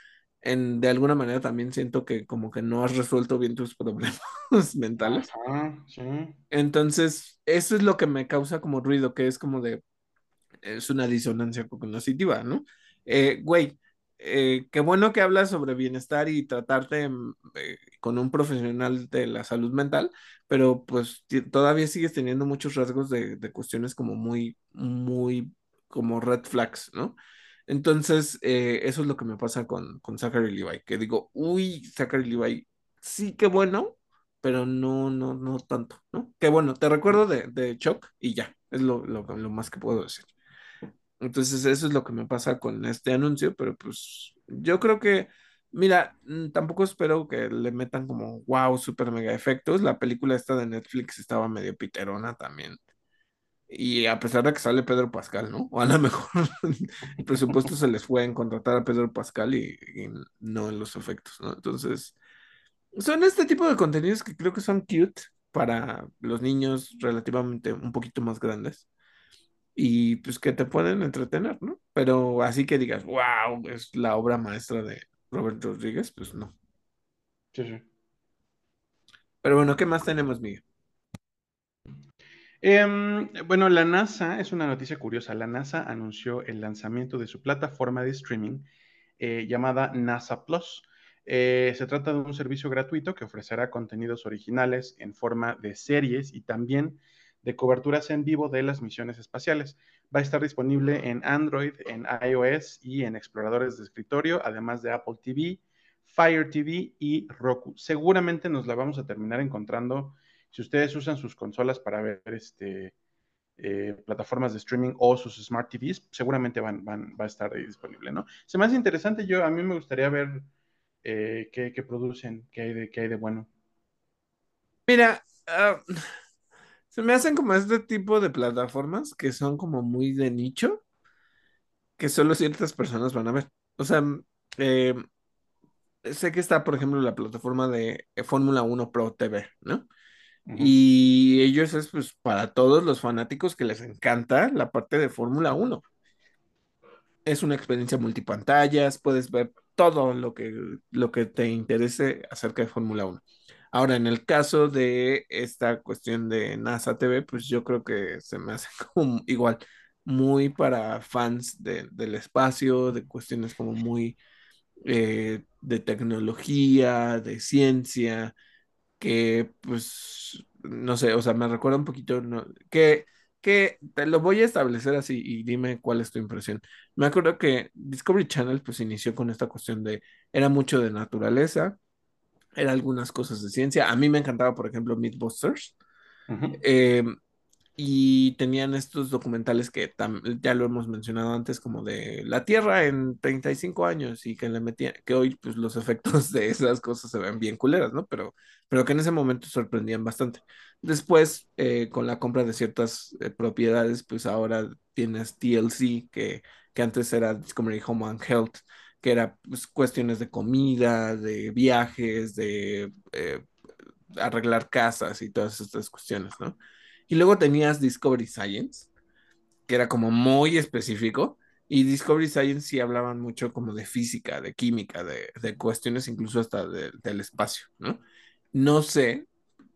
en, de alguna manera también siento que como que no has resuelto bien tus problemas mentales. Entonces, eso es lo que me causa como ruido, que es como de, es una disonancia cognitiva, ¿no? Eh, güey, eh, qué bueno que hablas sobre bienestar y tratarte mm, eh, con un profesional de la salud mental, pero pues todavía sigues teniendo muchos rasgos de, de cuestiones como muy, muy, como red flags, ¿no? Entonces, eh, eso es lo que me pasa con, con Zachary Levi, que digo, uy, Zachary Levi, sí, qué bueno, pero no, no, no tanto, ¿no? Qué bueno, te recuerdo de, de Chuck y ya, es lo, lo, lo más que puedo decir. Entonces, eso es lo que me pasa con este anuncio, pero pues yo creo que, mira, mm, tampoco espero que le metan como wow, super mega efectos. La película esta de Netflix estaba medio piterona también. Y a pesar de que sale Pedro Pascal, ¿no? O a lo mejor el presupuesto se les fue en contratar a Pedro Pascal y, y no en los efectos, ¿no? Entonces, son este tipo de contenidos que creo que son cute para los niños relativamente un poquito más grandes y pues que te pueden entretener, ¿no? Pero así que digas, wow, es la obra maestra de Robert Rodríguez, pues no. Sí, sí. Pero bueno, ¿qué más tenemos, Miguel? Em, bueno, la NASA, es una noticia curiosa, la NASA anunció el lanzamiento de su plataforma de streaming eh, llamada NASA Plus. Eh, se trata de un servicio gratuito que ofrecerá contenidos originales en forma de series y también de coberturas en vivo de las misiones espaciales. Va a estar disponible en Android, en iOS y en exploradores de escritorio, además de Apple TV, Fire TV y Roku. Seguramente nos la vamos a terminar encontrando si ustedes usan sus consolas para ver este, eh, plataformas de streaming o sus smart TVs, seguramente van, van, va a estar ahí disponible, ¿no? Se me hace interesante, yo a mí me gustaría ver eh, qué, producen, qué hay de, qué hay de bueno. Mira, uh, se me hacen como este tipo de plataformas que son como muy de nicho, que solo ciertas personas van a ver. O sea, eh, sé que está, por ejemplo, la plataforma de Fórmula 1 Pro TV, ¿no? Y ellos es pues para todos los fanáticos que les encanta la parte de Fórmula 1. Es una experiencia multipantallas, puedes ver todo lo que, lo que te interese acerca de Fórmula 1. Ahora, en el caso de esta cuestión de NASA TV, pues yo creo que se me hace como igual muy para fans de, del espacio, de cuestiones como muy eh, de tecnología, de ciencia, que pues, no sé, o sea, me recuerda un poquito, ¿no? que, que te lo voy a establecer así y dime cuál es tu impresión. Me acuerdo que Discovery Channel pues inició con esta cuestión de, era mucho de naturaleza, era algunas cosas de ciencia. A mí me encantaba, por ejemplo, Mythbusters. Uh -huh. eh, y tenían estos documentales que ya lo hemos mencionado antes, como de la Tierra en 35 años y que le metían, que hoy pues los efectos de esas cosas se ven bien culeras, ¿no? Pero, pero que en ese momento sorprendían bastante. Después, eh, con la compra de ciertas eh, propiedades, pues ahora tienes TLC, que, que antes era Discovery Home and Health, que era pues, cuestiones de comida, de viajes, de eh, arreglar casas y todas estas cuestiones, ¿no? Y luego tenías Discovery Science, que era como muy específico. Y Discovery Science sí hablaban mucho como de física, de química, de, de cuestiones incluso hasta de, del espacio, ¿no? No sé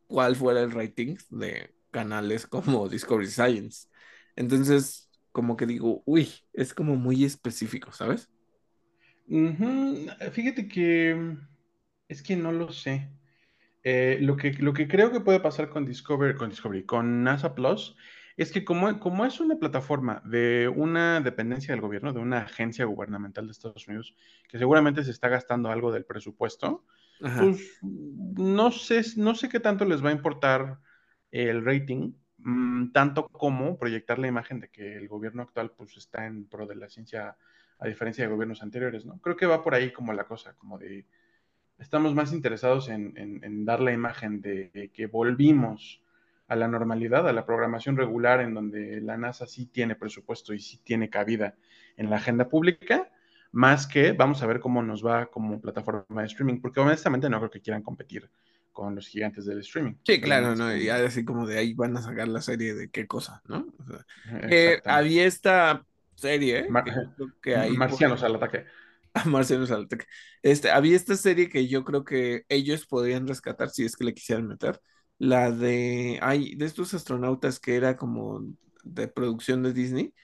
cuál fuera el rating de canales como Discovery Science. Entonces, como que digo, uy, es como muy específico, ¿sabes? Fíjate que es que no lo sé. Eh, lo, que, lo que creo que puede pasar con Discovery, con Discovery, con NASA Plus, es que como, como es una plataforma de una dependencia del gobierno, de una agencia gubernamental de Estados Unidos, que seguramente se está gastando algo del presupuesto, Ajá. pues no sé, no sé qué tanto les va a importar el rating, mmm, tanto como proyectar la imagen de que el gobierno actual pues está en pro de la ciencia, a diferencia de gobiernos anteriores, ¿no? Creo que va por ahí como la cosa, como de estamos más interesados en, en, en dar la imagen de, de, que volvimos a la normalidad, a la programación regular, en donde la NASA sí tiene presupuesto y sí tiene cabida en la agenda pública, más que vamos a ver cómo nos va como plataforma de streaming, porque honestamente no creo que quieran competir con los gigantes del streaming. Sí, claro, ¿no? Y así como de ahí van a sacar la serie de qué cosa, ¿no? O sea, eh, había esta serie Mar que, que Marcianos al ataque a Marcianos al ataque. Este, había esta serie que yo creo que ellos podrían rescatar si es que le quisieran meter. La de, ay, de estos astronautas que era como de producción de Disney.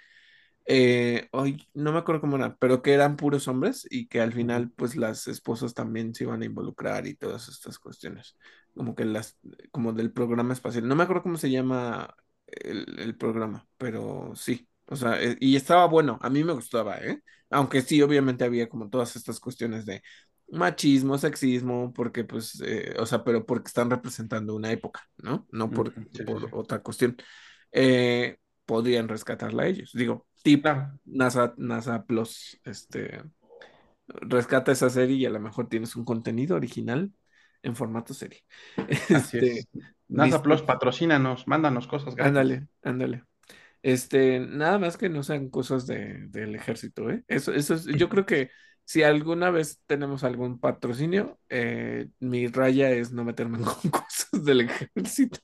Eh, ay, no me acuerdo cómo era, pero que eran puros hombres y que al final, pues las esposas también se iban a involucrar y todas estas cuestiones, como que las, como del programa espacial. No me acuerdo cómo se llama el, el programa, pero sí, o sea, eh, y estaba bueno, a mí me gustaba, ¿eh? Aunque sí, obviamente había como todas estas cuestiones de machismo, sexismo, porque pues, eh, o sea, pero porque están representando una época, ¿no? No por, Sí, sí. otra cuestión. Eh, podrían rescatarla ellos. Digo, tip, Claro, NASA, NASA Plus, este, rescata esa serie y a lo mejor tienes un contenido original en formato serie. así Este, es. NASA. Plus, patrocínanos, mándanos cosas gratis. Ándale, ándale. Este, nada más que no sean cosas de, del ejército, ¿eh? Eso, eso es, yo creo que si alguna vez tenemos algún patrocinio, eh, mi raya es no meterme con cosas del ejército.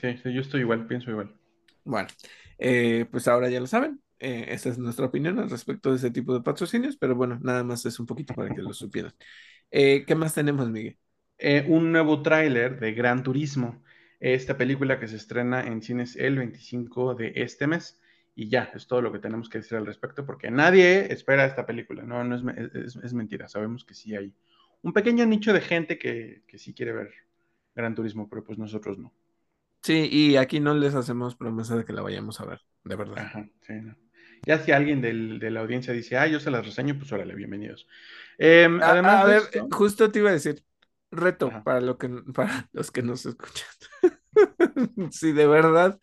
Sí, sí, yo estoy igual, pienso igual. Bueno, eh, pues ahora ya lo saben. Eh, esa es nuestra opinión al respecto de ese tipo de patrocinios, pero bueno, nada más es un poquito para que lo supieran. ¿qué más tenemos, Miguel? Un nuevo tráiler de Gran Turismo, esta película que se estrena en cines el 25 de este mes. Y ya, es todo lo que tenemos que decir al respecto, porque nadie espera esta película. No, no es, es- es mentira. Sabemos que sí hay un pequeño nicho de gente que, que sí quiere ver Gran Turismo, pero pues nosotros no. Sí, y aquí no les hacemos promesa de que la vayamos a ver, de verdad. Ajá, sí, no. Ya si alguien del- de la audiencia dice, ah, yo se las reseño, pues órale, bienvenidos. Em, A, además a ver, esto, justo te iba a decir, reto ajá, para lo que, para los que nos escuchan. Si de verdad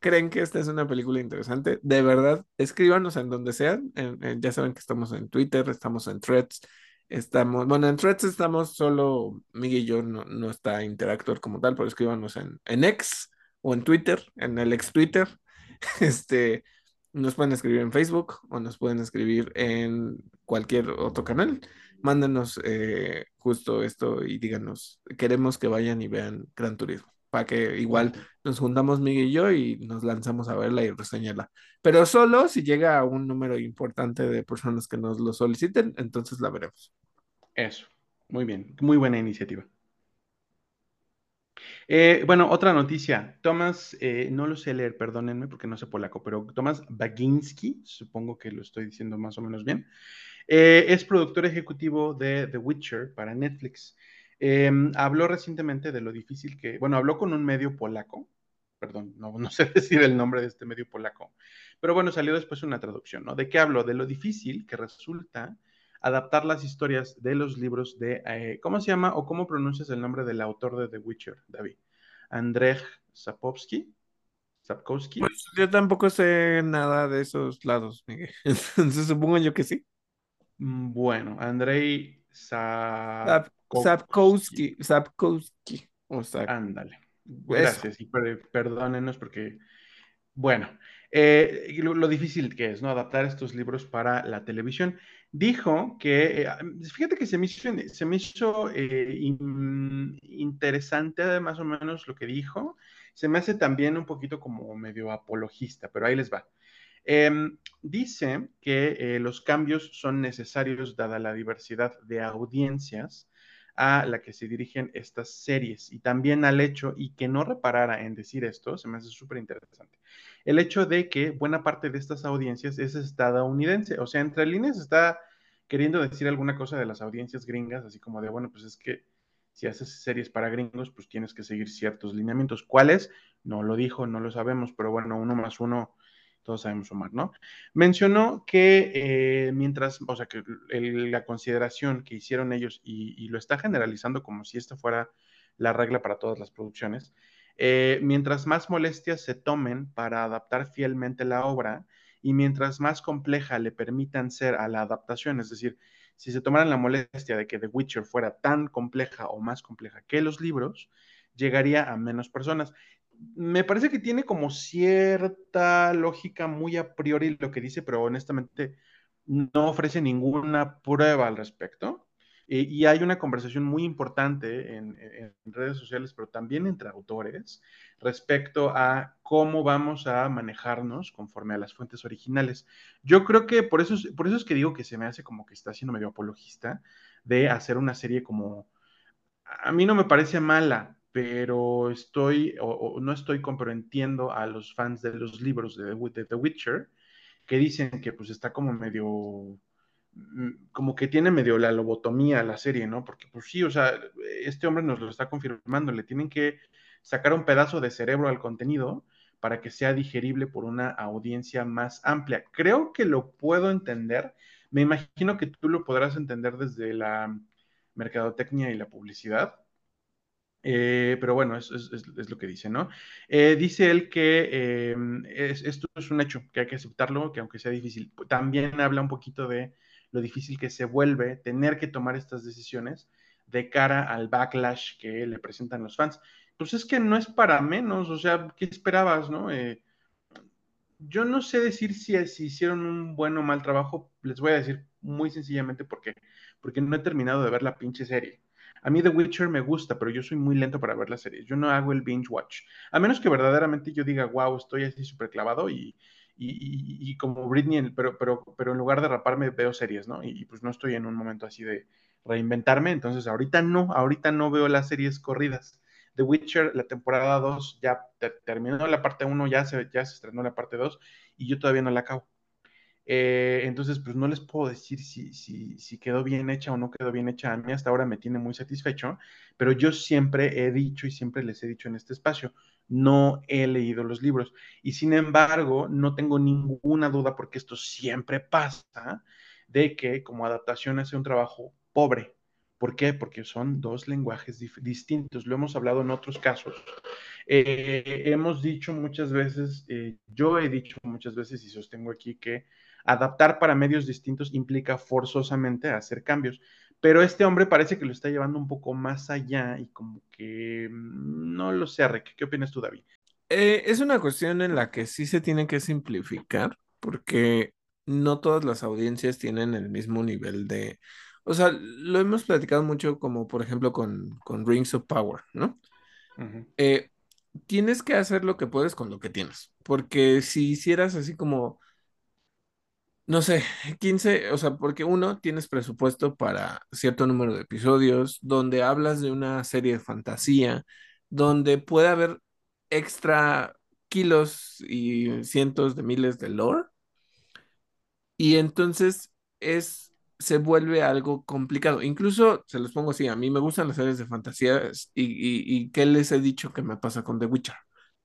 creen que esta es una película interesante, de verdad, escríbanos en donde sean. en- en- ya saben que estamos en Twitter, estamos en Threads, estamos, bueno, en Threads estamos solo, Miguel y yo no, no está Interactor como tal, pero escríbanos en, en X o en Twitter, en el ex Twitter. Este, nos pueden escribir en Facebook o nos pueden escribir en cualquier otro canal. Mándenos eh, justo esto y díganos, queremos que vayan y vean Gran Turismo, para que igual nos juntamos Miguel y yo y nos lanzamos a verla y reseñarla. Pero solo si llega a un número importante de personas que nos lo soliciten, entonces la veremos. eso. Muy bien, muy buena iniciativa. Eh, bueno, otra noticia. Tomás, eh, no lo sé leer, perdónenme porque no sé polaco, pero Tomás Baginski, supongo que lo estoy diciendo más o menos bien, eh, es productor ejecutivo de The Witcher para Netflix. Eh, habló recientemente de lo difícil que, bueno, habló con un medio polaco, perdón, no, sé decir el nombre de este medio polaco, pero bueno, salió después una traducción, ¿no? ¿De qué habló? De lo difícil que resulta adaptar las historias de los libros de, eh, ¿cómo se llama o cómo pronuncias el nombre del autor de The Witcher, David? Andrzej Sapkowski, Sapkowski. Pues yo tampoco sé nada de esos lados, Miguel. Entonces supongo yo que sí. Mm, Bueno, Andrei Sapkowski. Sapkowski, Ándale. Gracias y per- perdónenos porque, bueno, eh, lo, lo difícil que es, ¿no? Adaptar estos libros para la televisión. Dijo que, eh, fíjate que se me hizo, se me hizo eh, in- interesante más o menos lo que dijo. Se me hace también un poquito como medio apologista, pero ahí les va. Em, dice que eh, los cambios son necesarios dada la diversidad de audiencias a la que se dirigen estas series y también al hecho, y que no reparara en decir esto, se me hace súper interesante, el hecho de que buena parte de estas audiencias es estadounidense, o sea, entre líneas está queriendo decir alguna cosa de las audiencias gringas, así como de, bueno, pues es que si haces series para gringos, pues tienes que seguir ciertos lineamientos. ¿Cuáles? No lo dijo, no lo sabemos, pero bueno, uno más uno todos sabemos sumar, ¿no? Mencionó que eh, mientras, o sea, que la consideración que hicieron ellos y, y, lo está generalizando como si esta fuera la regla para todas las producciones, eh, mientras más molestias se tomen para adaptar fielmente la obra y mientras más compleja le permitan ser a la adaptación, es decir, si se tomaran la molestia de que The Witcher fuera tan compleja o más compleja que los libros, llegaría a menos personas me parece que tiene como cierta lógica muy a priori lo que dice, pero honestamente no ofrece ninguna prueba al respecto. Y, y hay una conversación muy importante en, en, redes sociales, pero también entre autores, respecto a cómo vamos a manejarnos conforme a las fuentes originales. Yo creo que por eso, es, por eso es que digo que se me hace como que está siendo medio apologista de hacer una serie como... A mí no me parece mala, pero estoy, o, no estoy entiendo a los fans de los libros de, de The Witcher, que dicen que pues está como medio mm, como que tiene medio la lobotomía la serie, ¿no? Porque pues sí, o sea, este hombre nos lo está confirmando, le tienen que sacar un pedazo de cerebro al contenido para que sea digerible por una audiencia más amplia. Creo que lo puedo entender. Me imagino que tú lo podrás entender desde la mercadotecnia y la publicidad. Eh, pero bueno, es, es, lo que dice, ¿no? Eh, dice él que em, esto es un hecho, que hay que aceptarlo, que aunque sea difícil, también habla un poquito de lo difícil que se vuelve tener que tomar estas decisiones de cara al backlash que le presentan los fans pues es que no es para menos, o sea, ¿qué esperabas, no? Eh, yo no sé decir si, si, hicieron un buen o mal trabajo, les voy a decir muy sencillamente por qué, porque no he terminado de ver la pinche serie. A mí The Witcher me gusta, pero yo soy muy lento para ver las series. Yo no hago el binge watch. A menos que verdaderamente yo diga, wow, estoy así súper clavado y, y, y, como Britney, pero, pero, pero en lugar de raparme veo series, ¿no? Y, pues no estoy en un momento así de reinventarme. Entonces ahorita no, ahorita no veo las series corridas. The Witcher, la temporada 2 ya terminó la parte 1, ya se, ya se estrenó la parte 2 y yo todavía no la acabo. Eh, entonces, pues no les puedo decir si, quedó bien hecha o no quedó bien hecha. A mí hasta ahora me tiene muy satisfecho, pero yo siempre he dicho y siempre les he dicho en este espacio, no he leído los libros. Y sin embargo, no tengo ninguna duda, porque esto siempre pasa, de que como adaptación hace un trabajo pobre. ¿Por qué? Porque son dos lenguajes distintos. Lo hemos hablado en otros casos. Eh, hemos dicho muchas veces, eh, yo he dicho muchas veces y sostengo aquí que adaptar para medios distintos implica forzosamente hacer cambios. Pero este hombre parece que lo está llevando un poco más allá y como que mm, no lo sé, Rick. ¿Qué opinas tú, David? Eh, es una cuestión en la que sí se tiene que simplificar porque no todas las audiencias tienen el mismo nivel de o sea, lo hemos platicado mucho como por ejemplo con, Rings of Power, ¿no? Eh, tienes que hacer lo que puedes con lo que tienes, porque si hicieras así como, no sé, 15, o sea, porque uno, tienes presupuesto para cierto número de episodios, donde hablas de una serie de fantasía, donde puede haber extra kilos y cientos de miles de lore, y entonces es se vuelve algo complicado. Incluso, se los pongo así, a mí me gustan las series de fantasía y, y, ¿qué les he dicho que me pasa con The Witcher?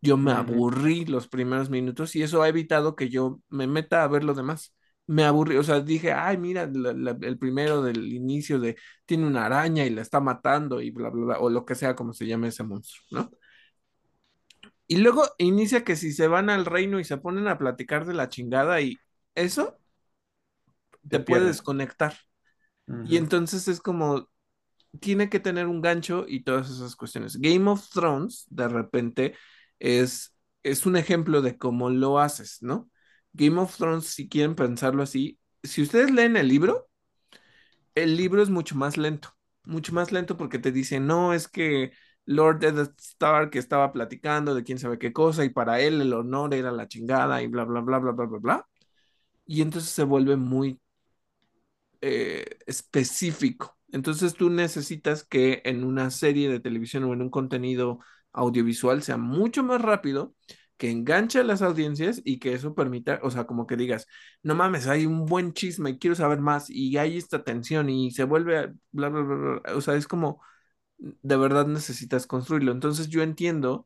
Yo me aburrí los primeros minutos y eso ha evitado que yo me meta a ver lo demás. Me aburrí, o sea, dije, ay, mira, el primero del inicio de tiene una araña y la está matando y bla, bla, bla, o lo que sea como se llame ese monstruo, ¿no? Y luego inicia que si se van al reino y se ponen a platicar de la chingada y eso te, puede desconectar. Y entonces es como, tiene que tener un gancho y todas esas cuestiones. Game of Thrones, de repente, es, es un ejemplo de cómo lo haces, ¿no? Game of Thrones, si quieren pensarlo así, si ustedes leen el libro, el libro es mucho más lento, mucho más lento porque te dice, no, es que Lord Eddard Stark estaba platicando de quién sabe qué cosa y para él el honor era la chingada y bla, bla, bla, bla, bla, bla, bla. Y entonces se vuelve muy eh, específico. Entonces tú necesitas que en una serie de televisión o en un contenido audiovisual sea mucho más rápido, que enganche a las audiencias y que eso permita, o sea, como que digas, no mames, hay un buen chisme y quiero saber más y hay esta tensión y se vuelve, bla, bla, bla, bla. O sea, es como, de verdad necesitas construirlo. Entonces yo entiendo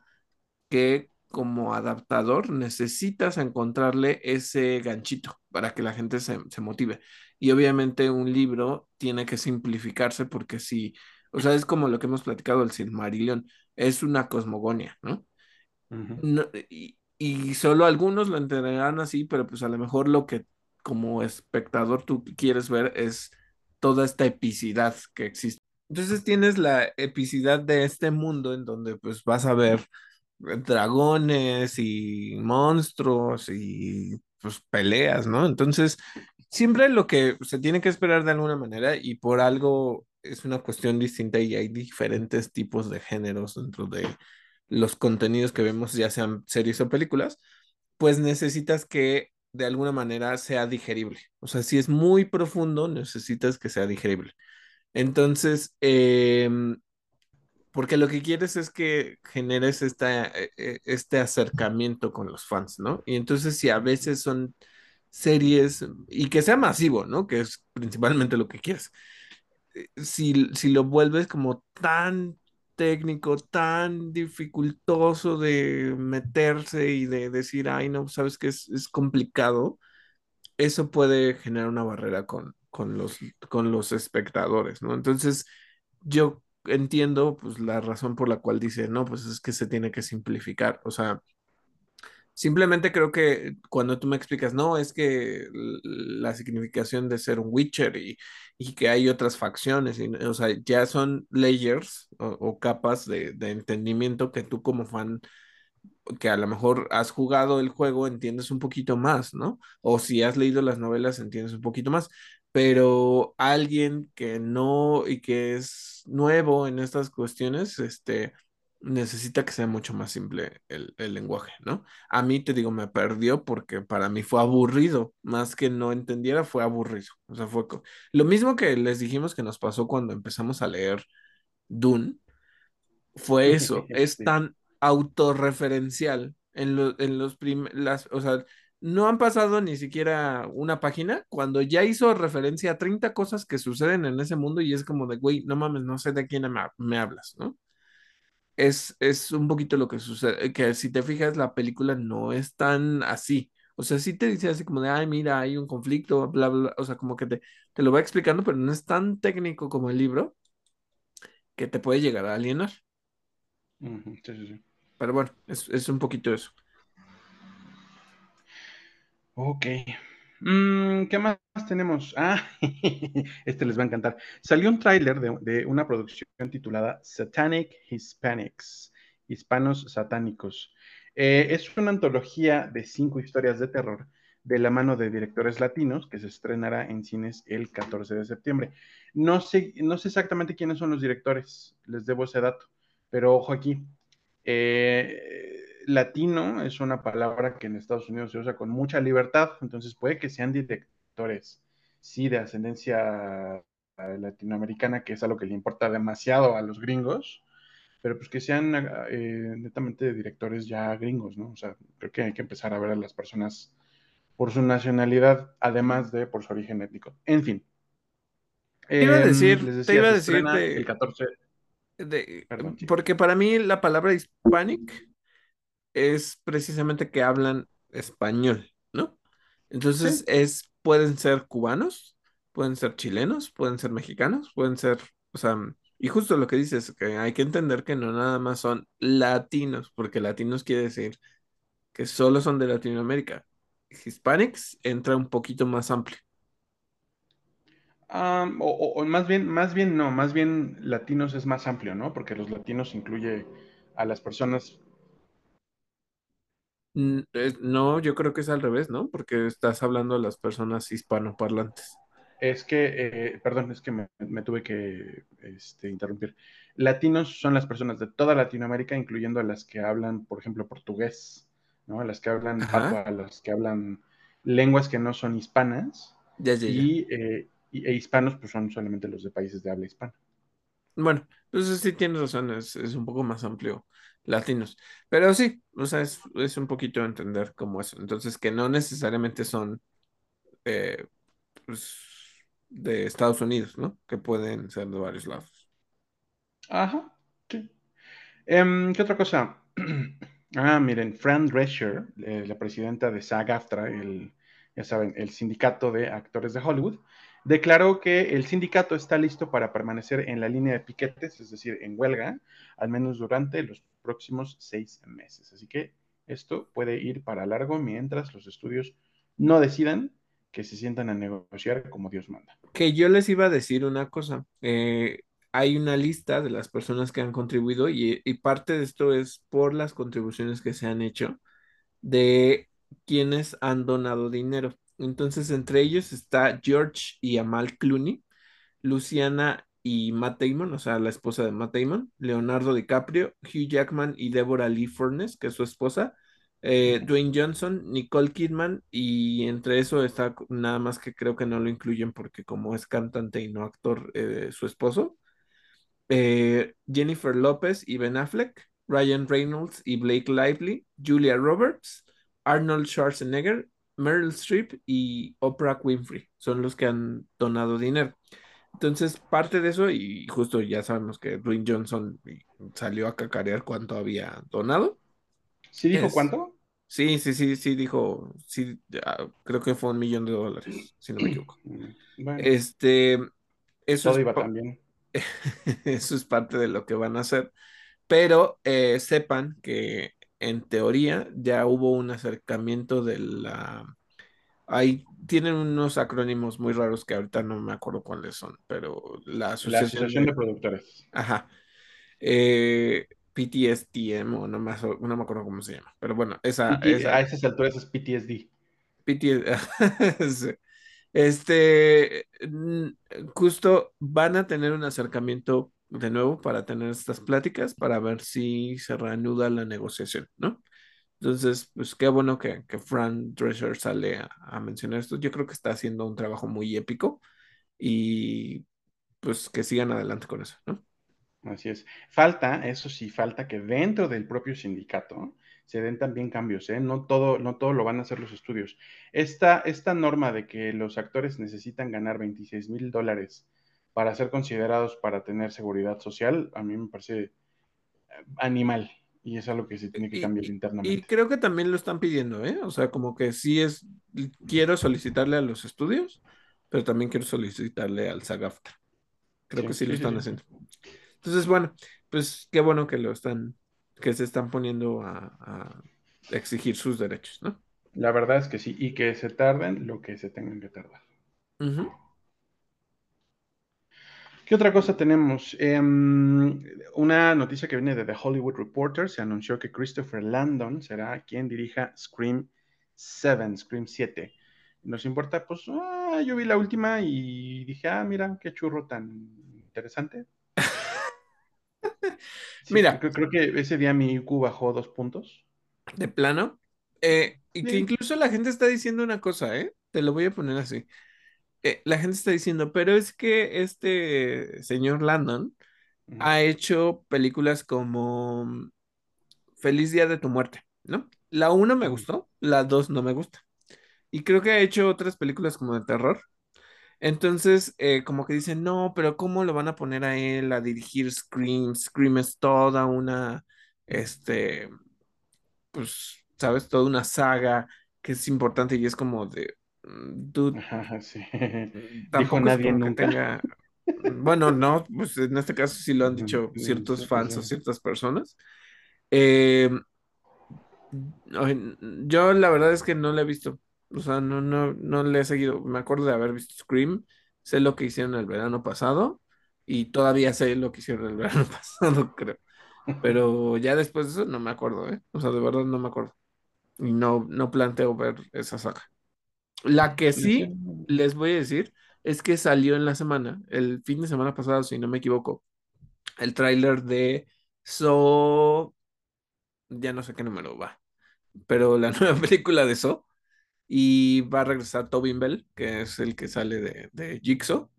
que como adaptador necesitas encontrarle ese ganchito para que la gente se, motive. Y obviamente un libro tiene que simplificarse porque si, o sea, es como lo que hemos platicado del Silmarillion, es una cosmogonia, ¿no? Y, y, solo algunos lo entenderán así, pero pues a lo mejor lo que como espectador tú quieres ver es toda esta epicidad que existe. Entonces tienes la epicidad de este mundo en donde pues vas a ver dragones y monstruos y pues peleas, ¿no? Entonces, siempre lo que se tiene que esperar de alguna manera y por algo es una cuestión distinta y hay diferentes tipos de géneros dentro de los contenidos que vemos, ya sean series o películas, pues necesitas que de alguna manera sea digerible. O sea, si es muy profundo, necesitas que sea digerible. Entonces, eh, porque lo que quieres es que generes esta, e, e, este acercamiento con los fans, ¿no? Y entonces si a veces son series y que sea masivo, ¿no? Que es principalmente lo que quieres. Eh, Si, si lo vuelves como tan técnico, tan dificultoso de meterse y de decir, ay, no, sabes que es, complicado, eso puede generar una barrera con, con los, con los espectadores, ¿no? Entonces, yo entiendo pues la razón por la cual dice, no, pues es que se tiene que simplificar, o sea, simplemente creo que cuando tú me explicas, no, es que la significación de ser un Witcher y, y que hay otras facciones, y, o sea, ya son layers o, o capas de, de entendimiento que tú como fan que a lo mejor has jugado el juego, entiendes un poquito más, ¿no? O si has leído las novelas, entiendes un poquito más. Pero alguien que no y que es nuevo en estas cuestiones, este, necesita que sea mucho más simple el, el lenguaje, ¿no? A mí te digo, me perdió porque para mí fue aburrido, más que no entendiera, fue aburrido. O sea, fue lo mismo que les dijimos que nos pasó cuando empezamos a leer Dune fue eso, es tan autorreferencial en, lo- en los prim las, o sea, no han pasado ni siquiera una página cuando ya hizo referencia a 30 cosas que suceden en ese mundo y es como de, güey, no mames, no sé de quién me, me hablas, ¿no? Es, es un poquito lo que sucede, que si te fijas, la película no es tan así. O sea, sí te dice así como de, ay, mira, hay un conflicto, bla, bla, bla", o sea, como que te, te lo va explicando, pero no es tan técnico como el libro que te puede llegar a alienar. Sí, sí, sí. Pero bueno, es, es un poquito eso. Ok. Mm, ¿qué más tenemos? Ah, este les va a encantar. Salió un tráiler de, de una producción titulada Satanic Hispanics, Hispanos Satánicos. Eh, es una antología de cinco historias de terror de la mano de directores latinos que se estrenará en cines el 14 de septiembre. No sé, no sé exactamente quiénes son los directores, les debo ese dato, pero ojo aquí. Eh, latino es una palabra que en Estados Unidos se usa con mucha libertad, entonces puede que sean directores, sí, de ascendencia latinoamericana, que es algo que le importa demasiado a los gringos, pero pues que sean eh, netamente directores ya gringos, ¿no? O sea, creo que hay que empezar a ver a las personas por su nacionalidad, además de por su origen étnico. En fin, Te iba a eh, decir, te iba a decir el de, 14, de- perdón, porque para mí la palabra hispanic es precisamente que hablan español, ¿no? Entonces Sí, es, pueden ser cubanos, pueden ser chilenos, pueden ser mexicanos, pueden ser, o sea, y justo lo que dices, que hay que entender que no nada más son latinos, porque latinos quiere decir que solo son de Latinoamérica. Hispanics entra un poquito más amplio. Um, o, o, o, más bien, más bien no, más bien latinos es más amplio, ¿no? Porque los latinos incluye a las personas. Eh, No, yo creo que es al revés, ¿no? Porque estás hablando de las personas hispanoparlantes. Es que, eh, perdón, es que me, me tuve que este, interrumpir. Latinos son las personas de toda Latinoamérica, incluyendo a las que hablan, por ejemplo, portugués, ¿no? A las que hablan a las que hablan lenguas que no son hispanas, ya, ya, ya. y, eh, y e hispanos, pues son solamente los de países de habla hispana. Bueno, entonces sí tienes razón, es, es un poco más amplio latinos. Pero sí, o sea, es, es un poquito entender cómo eso. Entonces, que no necesariamente son eh, pues, de Estados Unidos, ¿no? Que pueden ser de varios lados. Ajá, sí. Um, ¿Qué otra cosa? ah, miren, Fran Drescher, eh, la presidenta de SAG-AFTRA, el, ya saben, el sindicato de actores de Hollywood, declaró que el sindicato está listo para permanecer en la línea de piquetes, es decir, en huelga, al menos durante los próximos seis meses. Así que esto puede ir para largo mientras los estudios no decidan que se sientan a negociar como Dios manda. Que yo les iba a decir una cosa. eh, hay una lista de las personas que han contribuido y, y parte de esto es por las contribuciones que se han hecho de quienes han donado dinero. Entonces, entre ellos está George y Amal Clooney, Luciana y Matt Damon, o sea, la esposa de Matt Damon, Leonardo DiCaprio, Hugh Jackman y Deborah Lee Furness, que es su esposa, eh, Dwayne Johnson, Nicole Kidman, y entre eso está nada más que creo que no lo incluyen porque como es cantante y no actor, eh, su esposo, eh, Jennifer López y Ben Affleck, Ryan Reynolds y Blake Lively, Julia Roberts, Arnold Schwarzenegger Meryl Streep y Oprah Winfrey son los que han donado dinero. Entonces, parte de eso, y justo ya sabemos que Dwayne Johnson salió a cacarear cuánto había donado. ¿Sí dijo cuánto? Sí, sí, sí, sí, dijo, sí, creo que fue un millón de dólares, si no me equivoco. Este, eso Todo iba también. eso es parte de lo que van a hacer, pero eh, sepan que en teoría ya hubo un acercamiento de la... Ahí tienen unos acrónimos muy raros que ahorita no me acuerdo cuáles son, pero la Asociación, de... Productores. Ajá. Eh, PTSDM o no me, no me acuerdo cómo se llama, pero bueno, esa... esa... A esas alturas es PTSD. PTSD. este, justo van a tener un acercamiento de nuevo para tener estas pláticas, para ver si se reanuda la negociación, ¿no? Entonces, pues qué bueno que, que Fran Drescher sale a, mencionar esto. Yo creo que está haciendo un trabajo muy épico y pues que sigan adelante con eso, ¿no? Así es. Falta, eso sí, falta que dentro del propio sindicato se den también cambios, ¿eh? No todo, no todo lo van a hacer los estudios. Esta, esta norma de que los actores necesitan ganar 26 mil dólares para ser considerados para tener seguridad social, a mí me parece eh, animal. Y es algo que se tiene que cambiar internamente. Y creo que también lo están pidiendo, ¿eh? O sea, como que sí es, quiero solicitarle a los estudios, pero también quiero solicitarle al SAGAFTA. Creo que sí, lo están haciendo. Entonces, bueno, pues qué bueno que lo están, que se están poniendo a, exigir sus derechos, ¿no? La verdad es que sí, y que se tarden lo que se tengan que tardar. ¿Qué otra cosa tenemos? Em, una noticia que viene de The Hollywood Reporter. Se anunció que Christopher Landon será quien dirija Scream 7, Scream 7. Nos importa, pues, ah, yo vi la última y dije, ah, mira, qué churro tan interesante. mira. Creo, que ese día mi IQ bajó dos puntos. De plano. Eh, y que incluso la gente está diciendo una cosa, ¿eh? Te lo voy a poner así. Eh, la gente está diciendo, pero es que este señor Landon ha hecho películas como mm, Feliz Día de tu Muerte, ¿no? La uno me gustó, la dos no me gusta. Y creo que ha hecho otras películas como de terror. Entonces, eh, como que dicen, no, pero ¿cómo lo van a poner a él a dirigir Scream? Scream es toda una, este, pues, ¿sabes? Toda una saga que es importante y es como de, Dude, sí. Dijo nadie nunca. Bueno, no, pues en este caso sí lo han dicho ciertos fans o ciertas personas. Eh, yo la verdad es que no le he visto. O sea, no, no, no le he seguido. Me acuerdo de haber visto Scream. Sé lo que hicieron el verano pasado. Y todavía sé lo que hicieron el verano pasado, creo. Pero ya después de eso no me acuerdo, ¿eh? O sea, de verdad no me acuerdo. Y no, no planteo ver esa saga. La que sí les voy a decir es que salió en la semana, el fin de semana pasado, si no me equivoco, el tráiler de So, ya no sé qué número va, pero la nueva película de So, y va a regresar Tobin Bell, que es el que sale de, de Jigsaw,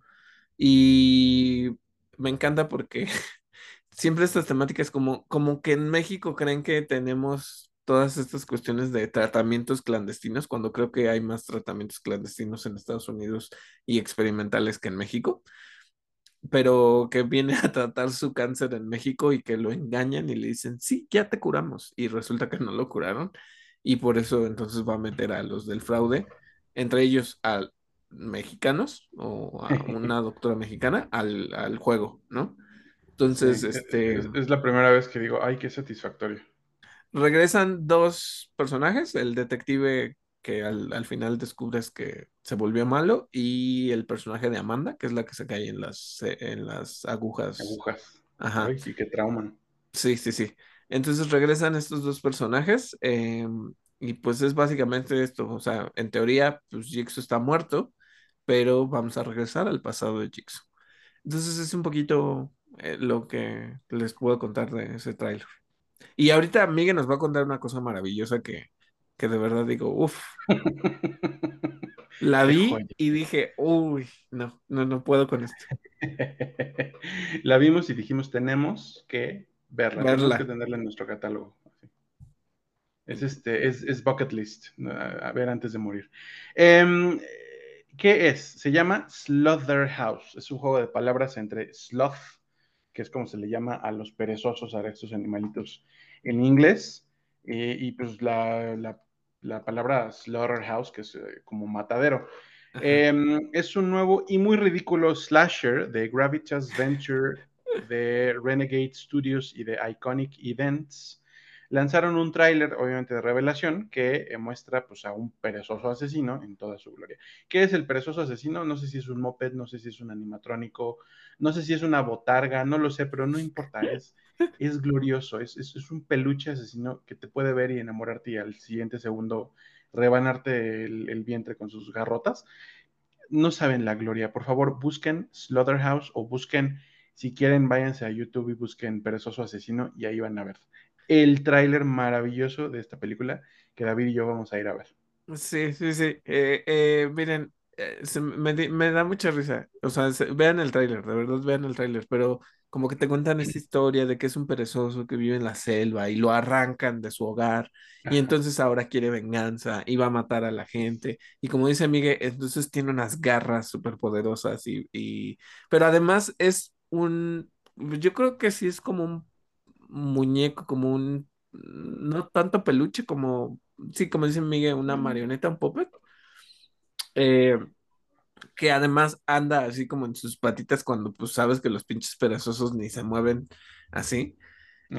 y me encanta porque siempre estas temáticas como, como que en México creen que tenemos todas estas cuestiones de tratamientos clandestinos, cuando creo que hay más tratamientos clandestinos en Estados Unidos y experimentales que en México, pero que viene a tratar su cáncer en México y que lo engañan y le dicen, sí, ya te curamos, y resulta que no lo curaron, y por eso entonces va a meter a los del fraude, entre ellos a mexicanos o a una doctora mexicana al, juego, ¿no? Entonces, este... es la primera vez que digo, ay, qué satisfactorio regresan dos personajes, el detective que al, final descubres que se volvió malo y el personaje de Amanda, que es la que se cae en las, en las agujas. Agujas. Ajá. sí, qué trauma. Sí, sí, sí. Entonces regresan estos dos personajes em, y pues es básicamente esto, o sea, en teoría, pues Jigsaw está muerto, pero vamos a regresar al pasado de Jigsaw. Entonces es un poquito eh, lo que les puedo contar de ese tráiler. Y ahorita Miguel nos va a contar una cosa maravillosa que, que de verdad digo, uff. La vi y dije, uy, no, no, no puedo con esto. La vimos y dijimos, tenemos que verla, tenemos que tenerla en nuestro catálogo. Es, este, es, es bucket list, a, ver antes de morir. Em, ¿Qué es? Se llama Slaughterhouse. Es un juego de palabras entre sloth, que es como se le llama a los perezosos, a estos animalitos en inglés, y pues la, la, la, palabra slaughterhouse, que es eh, como matadero. Em, es un nuevo y muy ridículo slasher de Gravitas Venture, de Renegade Studios y de Iconic Events lanzaron un tráiler, obviamente de revelación, que eh, muestra pues, a un perezoso asesino en toda su gloria. ¿Qué es el perezoso asesino? No sé si es un moped, no sé si es un animatrónico, no sé si es una botarga, no lo sé, pero no importa, es, es glorioso, es, es, un peluche asesino que te puede ver y enamorarte y al siguiente segundo rebanarte el, el vientre con sus garrotas. No saben la gloria, por favor busquen Slaughterhouse o busquen, si quieren, váyanse a YouTube y busquen Perezoso Asesino y ahí van a ver el tráiler maravilloso de esta película que David y yo vamos a ir a ver. Sí, sí, sí. Eh, eh, miren, eh, me, da mucha risa. O sea, vean el tráiler, de verdad vean el tráiler, pero como que te cuentan esta historia de que es un perezoso que vive en la selva y lo arrancan de su hogar y entonces ahora quiere venganza y va a matar a la gente. Y como dice Miguel, entonces tiene unas garras súper poderosas y, y... Pero además es un... Yo creo que sí es como un muñeco, como un, no tanto peluche, como, sí, como dice Miguel, una marioneta, un puppet. Eh, que además anda así como en sus patitas cuando pues sabes que los pinches perezosos ni se mueven así.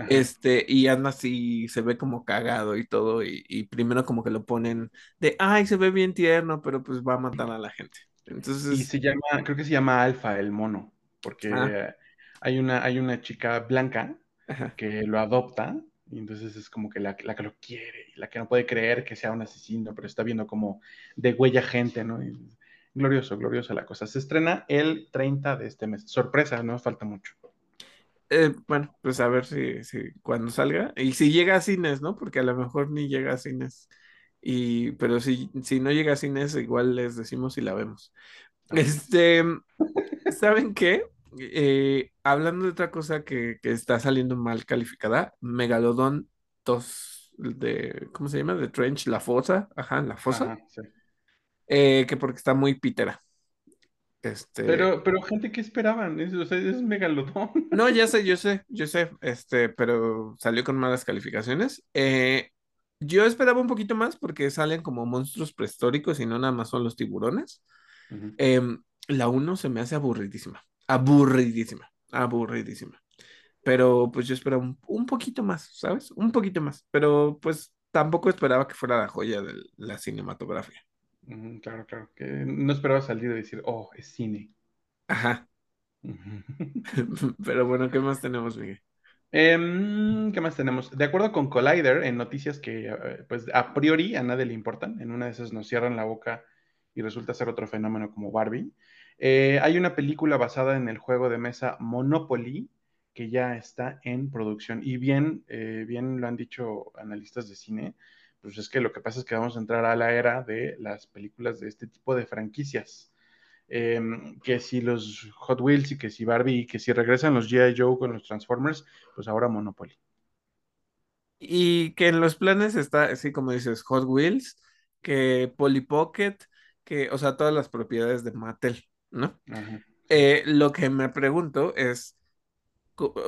Este, y anda así, se ve como cagado y todo, y, primero como que lo ponen de, ay, se ve bien tierno, pero pues va a matar a la gente. Entonces... Y se llama, creo que se llama Alfa el mono, porque ah. hay, una, hay una chica blanca que lo adopta, y entonces es como que la, que lo quiere, y la que no puede creer que sea un asesino, pero está viendo como de huella gente, ¿no? glorioso, gloriosa la cosa. Se estrena el 30 de este mes. Sorpresa, no falta mucho. Eh, bueno, pues a ver si, si cuando salga y si llega a cines, ¿no? Porque a lo mejor ni llega a cines. Y, pero si, si no llega a cines, igual les decimos si la vemos. Este, ¿saben qué? Eh, hablando de otra cosa que, está saliendo mal calificada, Megalodon 2 de, ¿cómo se llama? De Trench, la fosa, ajá, la fosa. Eh, que porque está muy pitera. Este... Pero, pero gente, ¿qué esperaban? Es, o sea, es Megalodon. No, ya sé, yo sé, yo sé, este, pero salió con malas calificaciones. Eh, yo esperaba un poquito más porque salen como monstruos prehistóricos y no nada más son los tiburones. Em, la 1 se me hace aburridísima aburridísima, aburridísima. Pero pues yo esperaba un, poquito más, ¿sabes? Un poquito más. Pero pues tampoco esperaba que fuera la joya de la cinematografía. claro, claro. Que no esperaba salir y decir, oh, es cine. Ajá. Pero bueno, ¿qué más tenemos, Miguel? Em, ¿Qué más tenemos? De acuerdo con Collider, en noticias que eh, pues a priori a nadie le importan, en una de esas nos cierran la boca y resulta ser otro fenómeno como Barbie. Eh, hay una película basada en el juego de mesa Monopoly que ya está en producción. Y bien, eh, bien lo han dicho analistas de cine, pues es que lo que pasa es que vamos a entrar a la era de las películas de este tipo de franquicias. Em, que si los Hot Wheels y que si Barbie y que si regresan los G.I. Joe con los Transformers, pues ahora Monopoly. Y que en los planes está, así como dices, Hot Wheels, que Polly Pocket, que, o sea, todas las propiedades de Mattel. ¿No? Eh, lo que me pregunto es,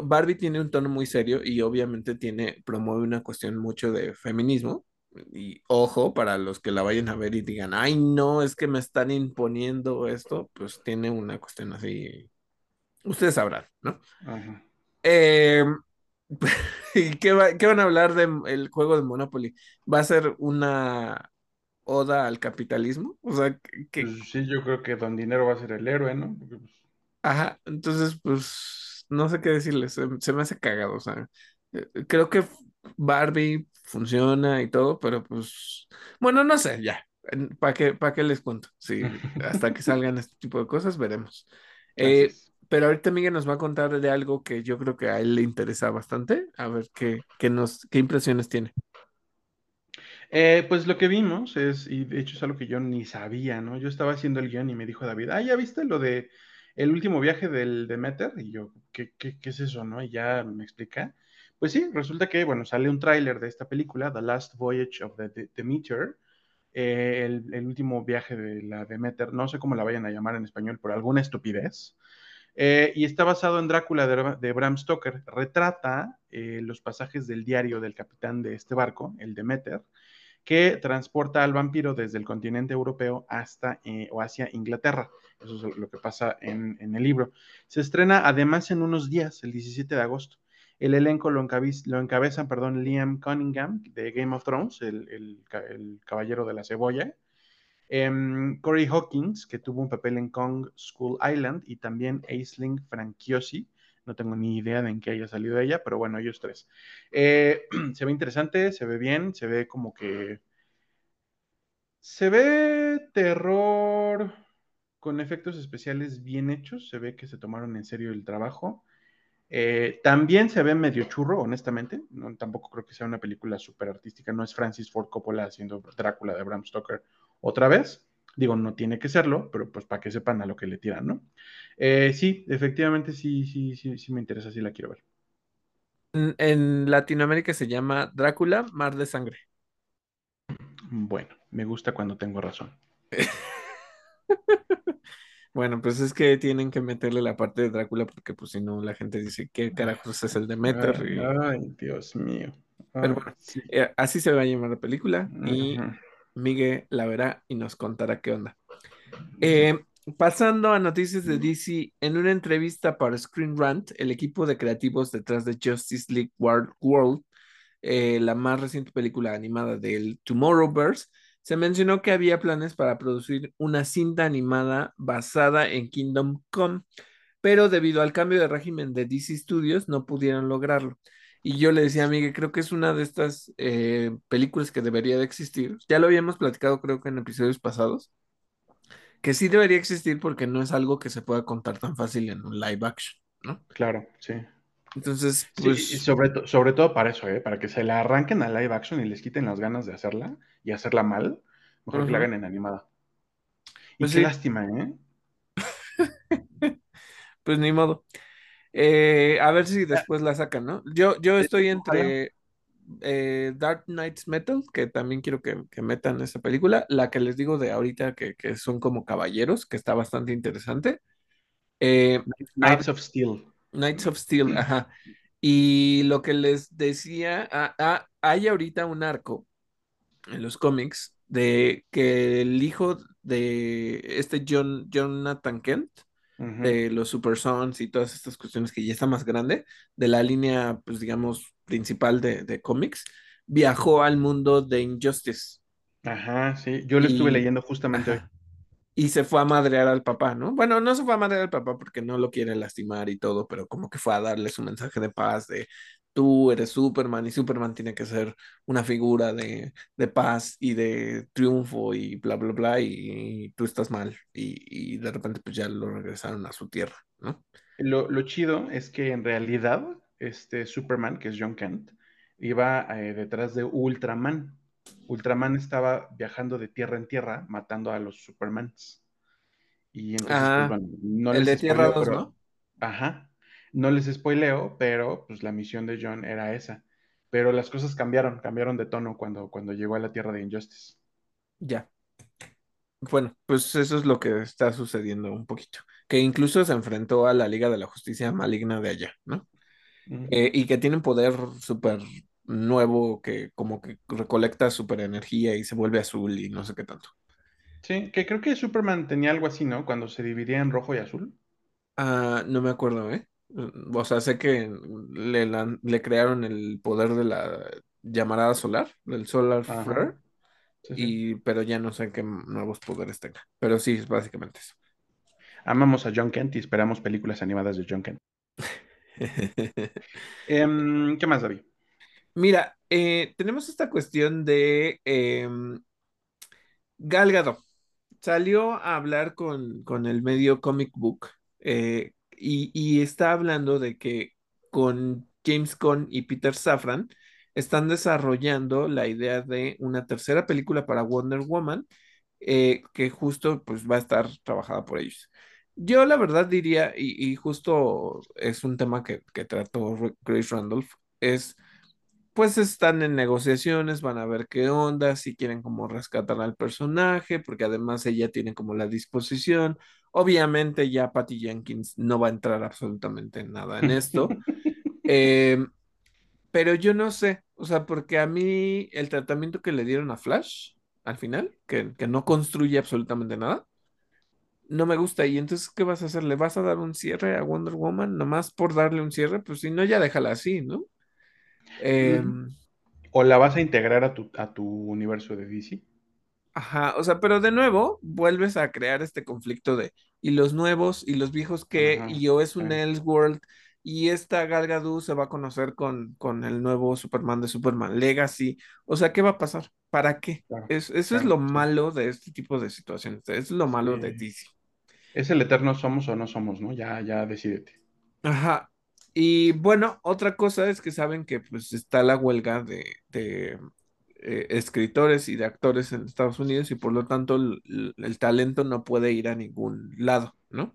Barbie tiene un tono muy serio y obviamente tiene, promueve una cuestión mucho de feminismo. Y ojo, para los que la vayan a ver y digan, ay, no, es que me están imponiendo esto, pues tiene una cuestión así. Ustedes sabrán, ¿no? Eh, ¿Y qué, van a hablar del juego de Monopoly? ¿Va a ser una oda al capitalismo. O sea, que... Pues sí, yo creo que Don Dinero va a ser el héroe, ¿no? Pues, Ajá, entonces, pues, no sé qué decirles, se, me hace cagado, o sea, eh, creo que Barbie funciona y todo, pero pues, bueno, no sé, ya, ¿para qué, para qué les cuento? Sí, hasta que salgan este tipo de cosas, veremos. Eh, pero ahorita Miguel nos va a contar de algo que yo creo que a él le interesa bastante, a ver qué, qué nos, qué impresiones tiene. Eh, pues lo que vimos es, y de hecho es algo que yo ni sabía, ¿no? Yo estaba haciendo el guion y me dijo David, ah, ¿ya viste lo de el último viaje del Demeter? Y yo, ¿qué, es eso, no? Y ya me explica. Pues sí, resulta que, bueno, sale un tráiler de esta película, The Last Voyage of the Demeter, eh, el, último viaje de la Demeter, no sé cómo la vayan a llamar en español, por alguna estupidez. Eh, y está basado en Drácula de, Bram Stoker. Retrata los pasajes del diario del capitán de este barco, el Demeter, que transporta al vampiro desde el continente europeo hasta eh, o hacia Inglaterra. Eso es lo que pasa en, el libro. Se estrena además en unos días, el 17 de agosto. El elenco lo, encabez, lo encabezan perdón, Liam Cunningham de Game of Thrones, el, caballero de la cebolla. Um, Corey Hawkins, que tuvo un papel en Kong School Island, y también Aisling Frankiosi. No tengo ni idea de en qué haya salido ella, pero bueno, ellos tres. Eh, se ve interesante, se ve bien, se ve como que. Se ve terror con efectos especiales bien hechos. Se ve que se tomaron en serio el trabajo. Eh, también se ve medio churro, honestamente. Tampoco creo que sea una película súper artística. No es Francis Ford Coppola haciendo Drácula de Bram Stoker otra vez. Digo, no tiene que serlo, pero pues para que sepan a lo que le tiran, ¿no? Eh, sí, efectivamente sí, sí, sí, sí me interesa, sí la quiero ver. En, Latinoamérica se llama Drácula, Mar de Sangre. Bueno, me gusta cuando tengo razón. Bueno, pues es que tienen que meterle la parte de Drácula porque pues si no la gente dice qué carajos es el Demeter. Ay, Y... ay Dios mío. Pero bueno, sí. eh, así se va a llamar la película y. Miguel la verá y nos contará qué onda. Eh, pasando a noticias de DC, en una entrevista para Screen Rant, el equipo de creativos detrás de Justice League World, eh, la más reciente película animada del Tomorrowverse, se mencionó que había planes para producir una cinta animada basada en Kingdom Come, pero debido al cambio de régimen de DC Studios no pudieron lograrlo. Y yo le decía a Miguel, creo que es una de estas eh, películas que debería de existir. Ya lo habíamos platicado creo que en episodios pasados, que sí debería existir porque no es algo que se pueda contar tan fácil en un live action, ¿no? Claro, sí. Entonces, Sí, y pues, sobre, to- sobre todo para eso, ¿eh? Para que se la arranquen a live action y les quiten las ganas de hacerla y hacerla mal, mejor que la hagan en animada. Y pues qué sí, lástima, ¿eh? pues ni modo. Eh, a ver si después la sacan, ¿no? Yo, yo estoy entre eh, Dark Knights Metal, que también quiero que, que metan esa película, la que les digo de ahorita que, que son como caballeros, que está bastante interesante. Eh, Knights of Steel. Knights of Steel, ajá. Y lo que les decía, ah, ah, hay ahorita un arco en los cómics de que el hijo de este John, Jonathan Kent, De los Super Sons y todas estas cuestiones que ya está más grande, de la línea, pues digamos, principal de, de cómics, viajó al mundo de Injustice Ajá, sí. Yo lo estuve y, leyendo justamente hoy. y se fue a madrear al papá, ¿no? Bueno, no se fue a madrear al papá porque no lo quiere lastimar y todo, pero como que fue a darle su mensaje de paz, de tú eres Superman y Superman tiene que ser una figura de, de paz y de triunfo y bla, bla, bla, y, y tú estás mal. Y, y de repente pues ya lo regresaron a su tierra, ¿no? Lo, lo chido es que en realidad este Superman, que es John Kent, iba eh, detrás de Ultraman. Ultraman estaba viajando de tierra en tierra matando a los Supermans. Y entonces, pues Ah, bueno, no el les de Tierra spoileo, 2, pero, ¿no? ajá, no les spoileo, pero pues la misión de John era esa. Pero las cosas cambiaron, cambiaron de tono cuando, cuando llegó a la Tierra de Injustice. Ya. Bueno, pues eso es lo que está sucediendo un poquito. Que incluso se enfrentó a la Liga de la Justicia maligna de allá, ¿no? Eh, y que tiene un poder súper nuevo que como que recolecta súper energía y se vuelve azul y no sé qué tanto. Sí, que creo que Superman tenía algo así, ¿no? Cuando se dividía en rojo y azul. Ah, no me acuerdo, ¿eh? Mm, O sea, sé que le, le crearon el poder de la llamarada solar, del solar flare, Ajá, sí, sí. y, pero ya no sé qué nuevos poderes tenga. Pero sí, es básicamente eso. Amamos a John Kent y esperamos películas animadas de John Kent. Em, ¿qué más, David? Mira, eh, tenemos esta cuestión de em, Gal Gadot. Salió a hablar con, con el medio Comic Book eh, y, está hablando de que con James Gunn y Peter Safran están desarrollando la idea de una tercera película para Wonder Woman eh, que justo pues va a estar trabajada por ellos. Yo la verdad diría, y, justo es un tema que, que trató Grace Randolph, es, pues están en negociaciones, van a ver qué onda, si quieren como rescatar al personaje, porque además ella tiene como la disposición. Obviamente ya Patty Jenkins no va a entrar absolutamente nada en esto. Eh, pero yo no sé, o sea, porque a mí el tratamiento que le dieron a Flash al final, que, que no construye absolutamente nada, no me gusta. Y entonces, ¿qué vas a hacer? ¿Le vas a dar un cierre a Wonder Woman nomás por darle un cierre? Pues si no, ya déjala así, ¿no? Em, ¿O la vas a integrar a tu, a tu universo de DC? Ajá, o sea, pero de nuevo vuelves a crear este conflicto de, ¿y los nuevos y los viejos? Ajá, Y o es sí, un Elseworld y esta Gal Gadot se va a conocer con, con el nuevo Superman de Superman Legacy. O sea, ¿qué va a pasar? ¿Para qué? claro, Es, eso es lo sí. malo de este tipo de situaciones. Es lo malo de Sí. DC. Es el eterno somos o no somos, ¿no? Ya, ya decídete. Ajá. Y bueno, otra cosa es que saben que pues está la huelga de, de, eh, escritores y de actores en Estados Unidos y por lo tanto el, talento no puede ir a ningún lado, ¿no?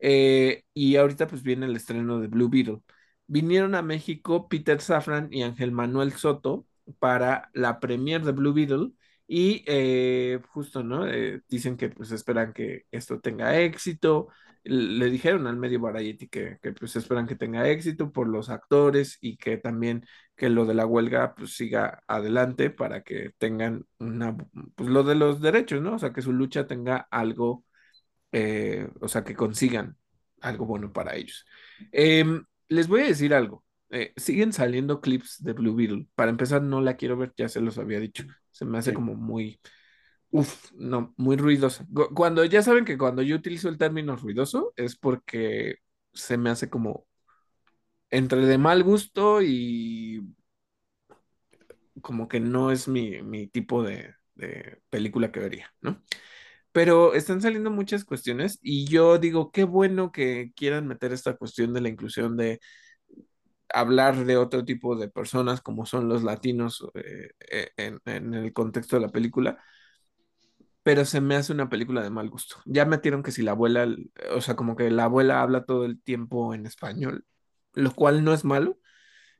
Eh, y ahorita pues viene el estreno de Blue Beetle. Vinieron a México Peter Safran y Ángel Manuel Soto para la premiere de Blue Beetle y eh, justo, ¿no? Eh, dicen que pues esperan que esto tenga éxito. Le dijeron al medio Variety que, que pues esperan que tenga éxito por los actores y que también que lo de la huelga pues siga adelante para que tengan una, pues lo de los derechos, ¿no? O sea, que su lucha tenga algo eh, o sea, que consigan algo bueno para ellos. Em, les voy a decir algo. eh, siguen saliendo clips de Blue Beetle. Para empezar, no la quiero ver, ya se los había dicho. Se me hace Sí. como muy, uff, no, muy ruidosa. Cuando ya saben que cuando yo utilizo el término ruidoso es porque se me hace como entre de mal gusto y como que no es mi, mi tipo de, película que vería, ¿no? Pero están saliendo muchas cuestiones y yo digo, qué bueno que quieran meter esta cuestión de la inclusión de hablar de otro tipo de personas como son los latinos eh, eh, en el contexto de la película, pero se me hace una película de mal gusto. Ya metieron que si la abuela, o sea, como que la abuela habla todo el tiempo en español, lo cual no es malo,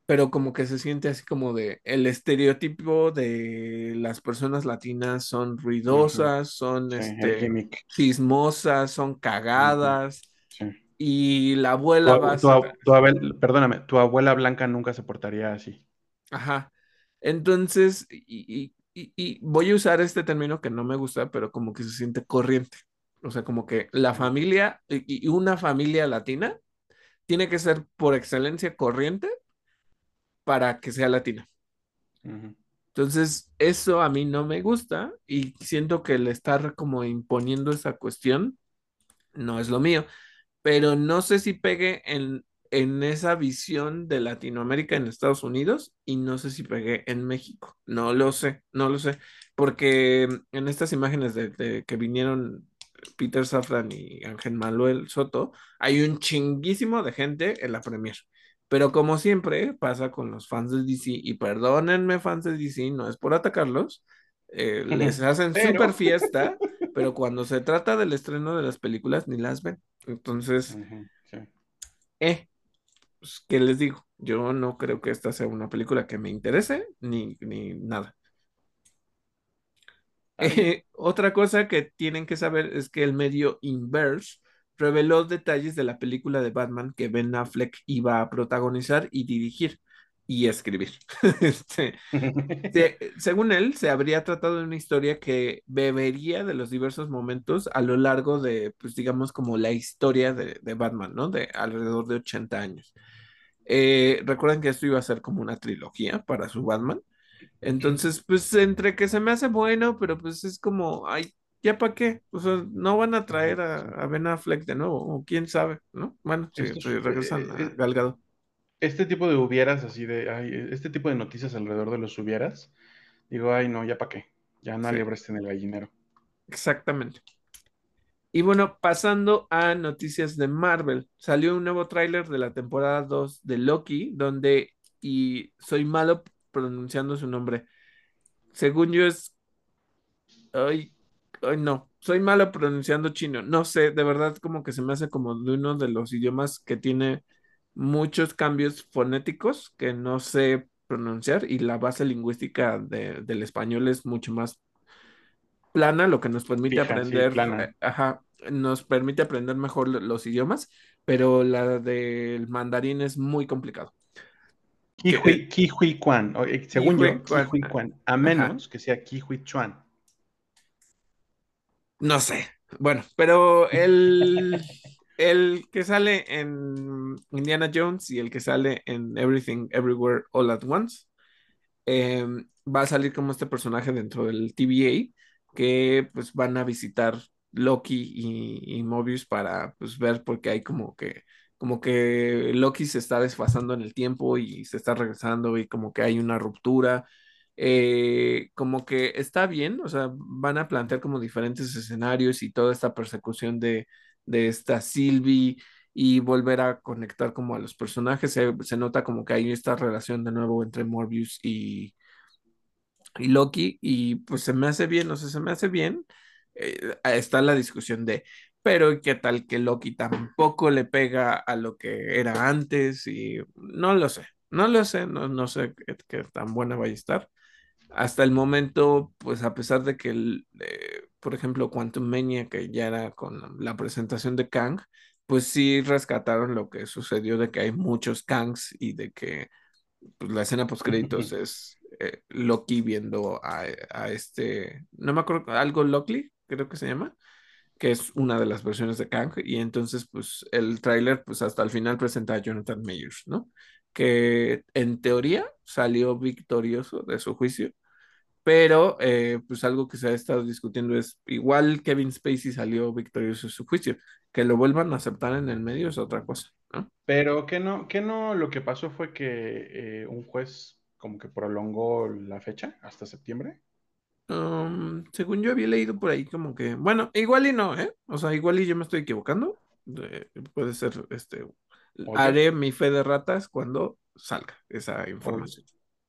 pero como que se siente así como de el estereotipo de las personas latinas son ruidosas, son Sí, este chismosas, son cagadas Sí. y la Tu, abuela va a tu ser, ab- tu abel- perdóname, tu abuela blanca nunca se portaría así. ajá. Entonces, y, y, y- y voy a usar este término que no me gusta, pero como que se siente corriente. O sea, como que la familia y, y una familia latina tiene que ser por excelencia corriente para que sea latina. Entonces, eso a mí no me gusta y siento que el estar como imponiendo esa cuestión no es lo mío, pero no sé si pegue en, en esa visión de Latinoamérica en Estados Unidos y no sé si pegue en México. No lo sé, no lo sé, porque en estas imágenes de, de que vinieron Peter Safran y Ángel Manuel Soto, hay un chinguísimo de gente en la premier. Pero como siempre pasa con los fans de DC, y perdónenme fans de DC, no es por atacarlos, eh, les hacen súper Pero, fiesta, pero cuando se trata del estreno de las películas ni las ven. Entonces, sí. eh, pues, ¿qué les digo? Yo no creo que esta sea una película que me interese ni, ni nada. Bien. Eh, otra cosa que tienen que saber es que el medio Inverse reveló detalles de la película de Batman que Ben Affleck iba a protagonizar y dirigir y escribir. Este, se- según él, se habría tratado de una historia que bebería de los diversos momentos a lo largo de, pues digamos, como la historia de, de Batman, ¿no? De alrededor de 80 años. Eh, recuerden que esto iba a ser como una trilogía para su Batman. Entonces, pues entre que se me hace bueno, pero pues es como, ay, ¿ya para qué? O sea, no van a traer a, sí. a Ben Affleck de nuevo, o quién sabe, ¿no? Bueno, es- regresan eh, a Gal Gadot. Este tipo de hubieras, así de, ay, este tipo de noticias alrededor de los hubieras, digo, ay, no, ya para qué. Ya no Sí, alibraste en el gallinero. exactamente. Y bueno, pasando a noticias de Marvel, salió un nuevo tráiler de la temporada 2 de Loki, donde, y soy malo pronunciando su nombre, según yo es, ay, ay no, soy malo pronunciando chino, no sé, de verdad como que se me hace como de uno de los idiomas que tiene muchos cambios fonéticos que no sé pronunciar y la base lingüística de- del español es mucho más plana, lo que nos permite Fija, aprender, eh, ajá, nos permite aprender mejor lo- los idiomas, pero la del mandarín es muy complicado. Kihui, Kihui Kwan. Según Kihui yo, Kwan, Kihui ah, Kwan. A ajá, menos que sea Kihui Chuan. no sé. Bueno, pero el, el que sale en Indiana Jones y el que sale en Everything Everywhere All at Once eh, va a salir como este personaje dentro del TVA que pues van a visitar Loki y, y Mobius para pues ver porque hay como que como que Loki se está desfasando en el tiempo y se está regresando y como que hay una ruptura. eh, como que está bien, o sea, van a plantear como diferentes escenarios y toda esta persecución de, de esta Sylvie y volver a conectar como a los personajes. Se, se nota como que hay esta relación de nuevo entre Morbius y, y Loki, y pues se me hace bien, o sea, se me hace bien. Eh, está la discusión de, pero ¿qué tal que Loki tampoco le pega a lo que era antes? Y no lo sé, no lo sé, no, no sé qué, qué tan buena vaya a estar. Hasta el momento, pues a pesar de que, el, eh, por ejemplo, Quantum Mania, que ya era con la presentación de Kang, pues sí rescataron lo que sucedió de que hay muchos Kangs y de que pues, la escena post créditos es eh, Loki viendo a, a este, no me acuerdo, algo Loki, creo que se llama, que es una de las versiones de Kang, y entonces pues el tráiler pues hasta el final presenta a Jonathan Mayers, ¿no? Que en teoría salió victorioso de su juicio, pero eh, pues algo que se ha estado discutiendo es, igual Kevin Spacey salió victorioso de su juicio, que lo vuelvan a aceptar en el medio es otra cosa, ¿no? Pero que no, que no, lo que pasó fue que eh, un juez como que prolongó la fecha hasta septiembre. Um, según yo había leído por ahí como que, bueno, igual y no, ¿eh? O sea, igual y yo me estoy equivocando. Eh, puede ser, este, haré mi fe de ratas cuando salga esa información.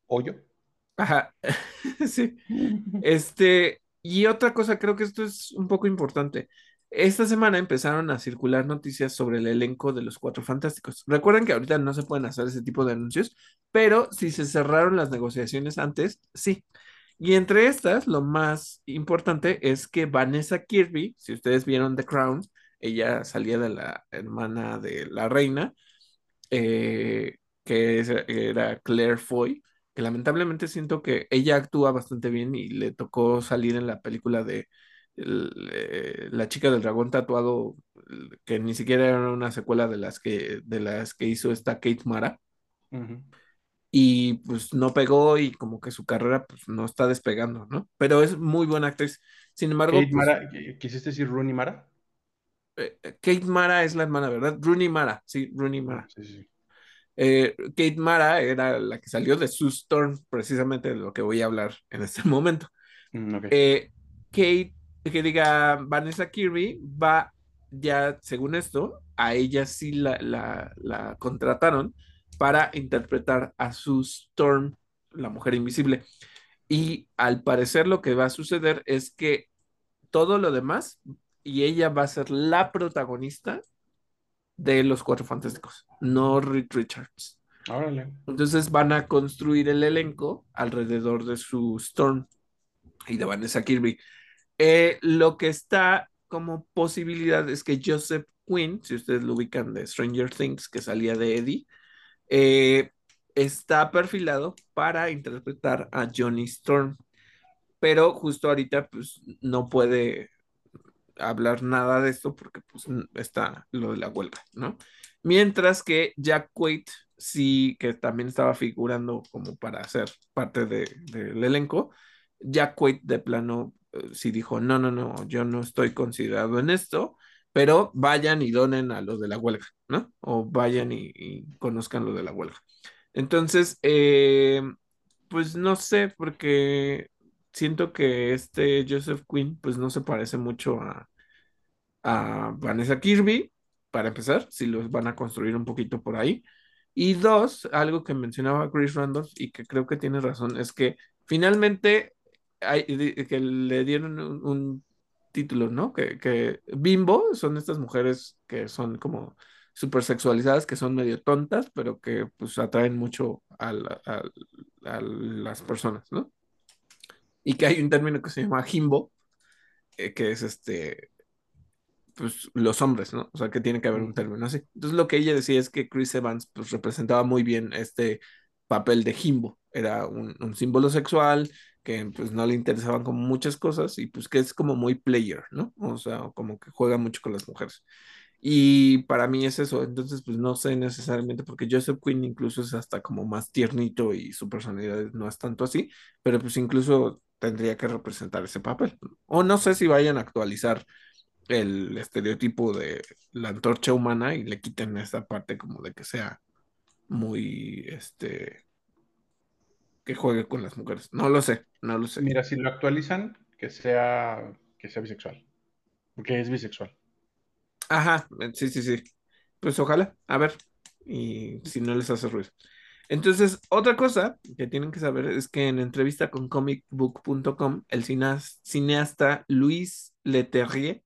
hoyo. Ajá, sí. Este, y otra cosa, creo que esto es un poco importante. Esta semana empezaron a circular noticias sobre el elenco de los Cuatro Fantásticos. Recuerden que ahorita no se pueden hacer ese tipo de anuncios, pero si se cerraron las negociaciones antes, sí. Y entre estas, lo más importante es que Vanessa Kirby, si ustedes vieron The Crown, ella salía de la hermana de la reina, eh, que era Claire Foy, que lamentablemente siento que ella actúa bastante bien y le tocó salir en la película de el, eh, La chica del dragón tatuado, que ni siquiera era una secuela de las que, de las que hizo esta Kate Mara y pues no pegó y como que su carrera pues no está despegando, ¿no? Pero es muy buena actriz. Sin embargo, Kate pues Mara, ¿quisiste decir Rooney Mara? eh, eh, Kate Mara es la hermana, ¿verdad? Rooney Mara, sí, Rooney Ah, Mara. sí, sí. Eh, Kate Mara era la que salió de Sue Storm, precisamente de lo que voy a hablar en este momento. Mm. Eh, Kate, que diga Vanessa Kirby, va ya, según esto, a ella sí la, la, la contrataron para interpretar a Sue Storm, la mujer invisible. Y al parecer lo que va a suceder es que todo lo demás, y ella va a ser la protagonista de los Cuatro Fantásticos, no Reed Richards. Órale. Entonces van a construir el elenco alrededor de su Storm y de Vanessa Kirby. Eh, lo que está como posibilidad es que Joseph Quinn, si ustedes lo ubican de Stranger Things, que salía de Eddie, eh, está perfilado para interpretar a Johnny Storm, pero justo ahorita pues no puede hablar nada de esto porque pues está lo de la huelga, ¿no? Mientras que Jack Quaid sí que también estaba figurando como para ser parte de, del elenco, Jack Quaid de plano eh, sí dijo, no, no, no, yo no estoy considerado en esto, pero vayan y donen a lo de la huelga, ¿no? O vayan y, y conozcan lo de la huelga. Entonces, eh, pues no sé, porque siento que este Joseph Quinn, pues no se parece mucho a, a Vanessa Kirby, para empezar, si los van a construir un poquito por ahí. Y dos, algo que mencionaba Chris Randolph y que creo que tiene razón, es que finalmente hay, que le dieron un, título, ¿no? Que, que, Bimbo son estas mujeres que son como súper sexualizadas que son medio tontas, pero que pues atraen mucho a- a las personas, ¿no? Y que hay un término que se llama himbo, eh, que es este, pues los hombres, ¿no? O sea, que tiene que haber un término así. Entonces lo que ella decía es que Chris Evans pues representaba muy bien este papel de himbo. Era un, un símbolo sexual que pues no le interesaban como muchas cosas y pues que es como muy player, ¿no? O sea, como que juega mucho con las mujeres. Y para mí es eso, entonces pues no sé necesariamente porque Joseph Quinn incluso es hasta como más tiernito y su personalidad no es tanto así, pero pues incluso tendría que representar ese papel. O no sé si vayan a actualizar el estereotipo de la antorcha humana y le quiten esa parte como de que sea muy, este, que juegue con las mujeres. No lo sé, no lo sé. Mira, si lo actualizan, que sea, que sea bisexual, porque es bisexual. Ajá, eh, sí, sí, sí. Pues ojalá, a ver, y si no les hace ruido. Entonces, otra cosa que tienen que saber es que en entrevista con comicbook.com, el cineas- cineasta Luis Leterrier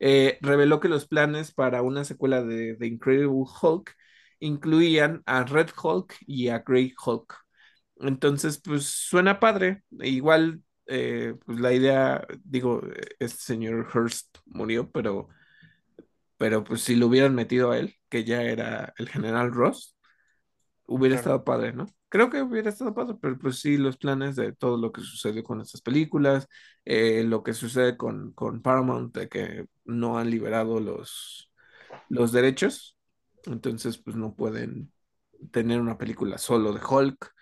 eh, reveló que los planes para una secuela de The Incredible Hulk incluían a Red Hulk y a Grey Hulk. Entonces, pues suena padre. Igual, eh, pues la idea, digo, este señor Hearst murió, pero, pero pues si lo hubieran metido a él, que ya era el general Ross, hubiera Claro. estado padre, ¿no? Creo que hubiera estado padre, pero pues sí, los planes de todo lo que sucedió con estas películas, eh, lo que sucede con, con Paramount, de que no han liberado los, los derechos, entonces pues no pueden tener una película solo de Hulk,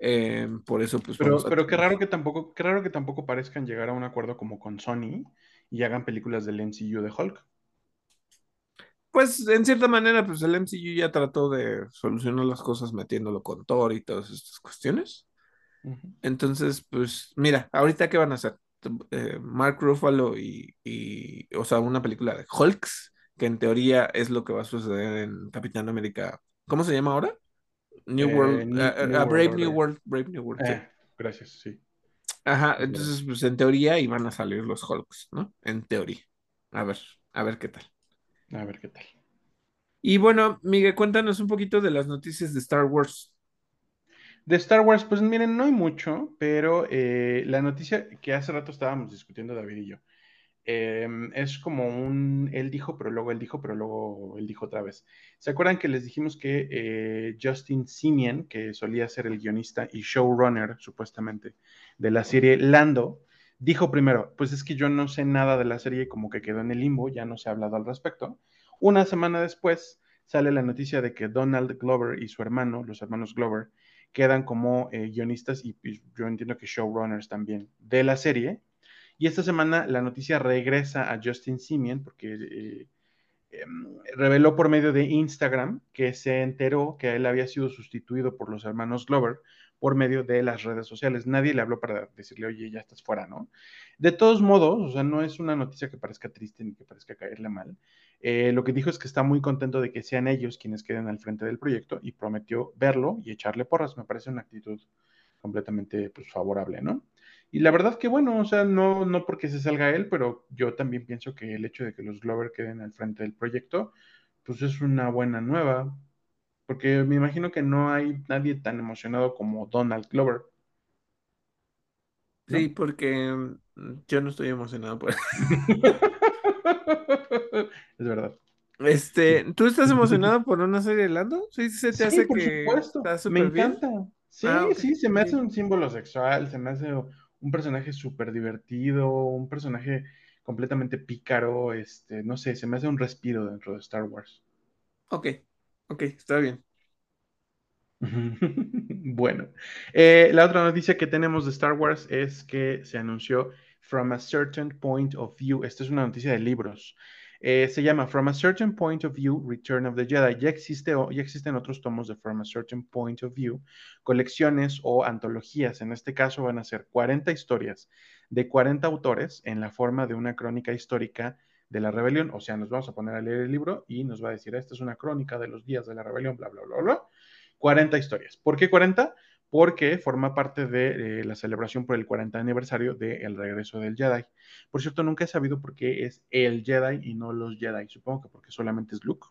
eh, por eso pues Pero, a pero qué raro que tampoco, qué raro que tampoco parezcan llegar a un acuerdo como con Sony y hagan películas del MCU de Hulk. Pues en cierta manera, pues el MCU ya trató de solucionar las cosas metiéndolo con Thor y todas estas cuestiones. Entonces, pues mira, ahorita qué van a hacer? Eh, Mark Ruffalo y, y, o sea, una película de Hulks, que en teoría es lo que va a suceder en Capitán América. ¿Cómo se llama ahora? New Eh, World, New, a, New a World Brave New. World, Brave New World, sí. Gracias, sí, Ajá, entonces, pues en teoría iban a salir los Hulks, ¿no? En teoría. A ver, a ver qué tal. A ver qué tal. Y bueno, Miguel, cuéntanos un poquito de las noticias de Star Wars. De Star Wars, pues miren, no hay mucho, pero eh, la noticia que hace rato estábamos discutiendo David y yo, eh, es como un, él dijo, pero luego él dijo, pero luego él dijo otra vez. ¿Se acuerdan que les dijimos que eh, Justin Simien, que solía ser el guionista y showrunner, supuestamente, de la serie Lando, dijo primero, pues es que yo no sé nada de la serie, como que quedó en el limbo, ya no se ha hablado al respecto. Una semana después sale la noticia de que Donald Glover y su hermano, los hermanos Glover, quedan como eh, guionistas y, y yo entiendo que showrunners también de la serie. Y esta semana la noticia regresa a Justin Simien porque eh, eh, reveló por medio de Instagram que se enteró que él había sido sustituido por los hermanos Glover por medio de las redes sociales. Nadie le habló para decirle, oye, ya estás fuera, ¿no? De todos modos, o sea, no es una noticia que parezca triste ni que parezca caerle mal. Eh, lo que dijo es que está muy contento de que sean ellos quienes queden al frente del proyecto y prometió verlo y echarle porras. Me parece una actitud completamente pues, favorable, ¿no? Y la verdad que bueno, o sea, no, no porque se salga él, pero yo también pienso que el hecho de que los Glover queden al frente del proyecto, pues es una buena nueva, porque me imagino que no hay nadie tan emocionado como Donald Glover, Sí, porque mm, yo no estoy emocionado por Es verdad. Este, ¿tú estás emocionado por una serie de Lando? Sí, se te Sí, hace por que supuesto, está me bien. encanta. Ah, Sí, ok, sí, se me hace un símbolo sexual, se me hace un personaje súper divertido, un personaje completamente pícaro, este, no sé, se me hace un respiro dentro de Star Wars. Ok, ok, está bien. Bueno, eh, la otra noticia que tenemos de Star Wars es que se anunció From a Certain Point of View. Esta es una noticia de libros. Eh, se llama From a Certain Point of View, Return of the Jedi. Ya, existe, ya existen otros tomos de From a Certain Point of View, colecciones o antologías. En este caso van a ser 40 historias de 40 autores en la forma de una crónica histórica de la rebelión. O sea, nos vamos a poner a leer el libro y nos va a decir, esta es una crónica de los días de la rebelión, bla, bla, bla, bla. 40 historias. ¿Por qué 40? Porque forma parte de eh, la celebración por el 40 aniversario del regreso del Jedi. Por cierto, nunca he sabido por qué es el Jedi y no los Jedi. Supongo que porque solamente es Luke.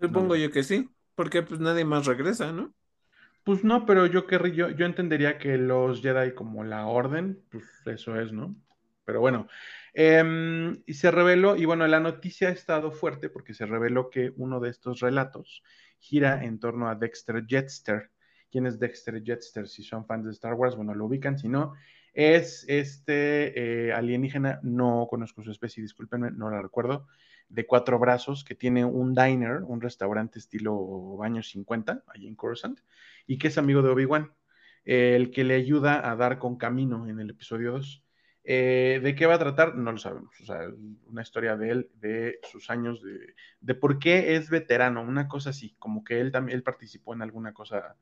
Supongo yo que sí, porque pues nadie más regresa, ¿no? Pues no, pero yo querría, yo, yo entendería que los Jedi como la orden, pues eso es, ¿no? Pero bueno, em, y se reveló, y bueno, la noticia ha estado fuerte porque se reveló que uno de estos relatos gira en torno a Dexter Jetster. ¿Quién es Dexter Jetster? Si son fans de Star Wars, bueno, lo ubican, si no, es este eh, alienígena, no conozco su especie, discúlpenme, no la recuerdo, de cuatro brazos, que tiene un diner, un restaurante estilo años 50, allí en Coruscant, y que es amigo de Obi-Wan, el que le ayuda a dar con camino en el episodio 2. Eh, ¿De qué va a tratar? No lo sabemos. O sea, una historia de él, de sus años, de, de, por qué es veterano, una cosa así, como que él también él participó en alguna cosa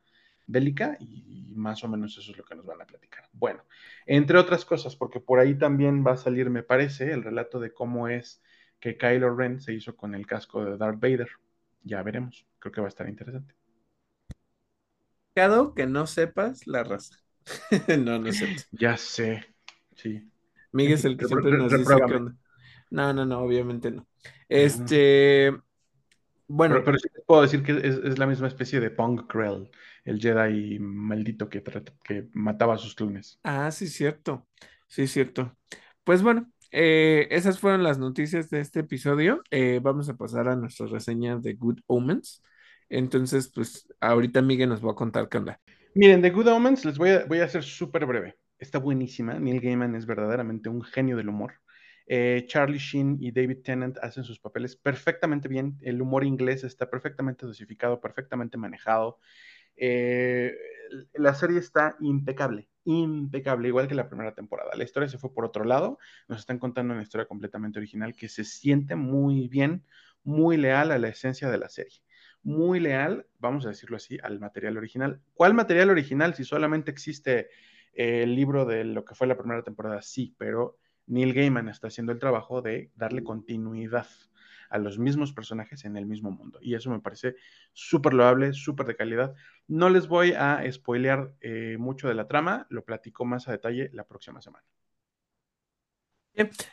bélica y, y más o menos eso es lo que nos van a platicar. Bueno, entre otras cosas, porque por ahí también va a salir, me parece, el relato de cómo es que Kylo Ren se hizo con el casco de Darth Vader. Ya veremos, creo que va a estar interesante. Que no sepas la raza. no, no cierto. Ya sé, sí. Miguel es el que siempre nos dice que No, no, no, obviamente no. Este, bueno. Pero, pero, sí puedo decir que es, es, la misma especie de Pong Krell, el Jedi maldito que, que mataba a sus clones. Ah, sí, cierto. Sí, cierto. Pues bueno, eh, esas fueron las noticias de este episodio. Eh, vamos a pasar a nuestra reseña de Good Omens. Entonces, pues ahorita Miguel nos va a contar qué onda. Miren, de Good Omens les voy a, voy a hacer súper breve. Está buenísima. Neil Gaiman es verdaderamente un genio del humor. Eh, Charlie Sheen y David Tennant hacen sus papeles perfectamente bien. El humor inglés está perfectamente dosificado, perfectamente manejado. Eh, la serie está impecable, impecable, igual que la primera temporada. La historia se fue por otro lado, nos están contando una historia completamente original que se siente muy bien, muy leal a la esencia de la serie. Muy leal, vamos a decirlo así, al material original. ¿Cuál material original? Si solamente existe el libro de lo que fue la primera temporada, sí, pero Neil Gaiman está haciendo el trabajo de darle continuidad a los mismos personajes en el mismo mundo. Y eso me parece súper loable, súper de calidad. No les voy a spoilear eh, mucho de la trama, lo platico más a detalle la próxima semana.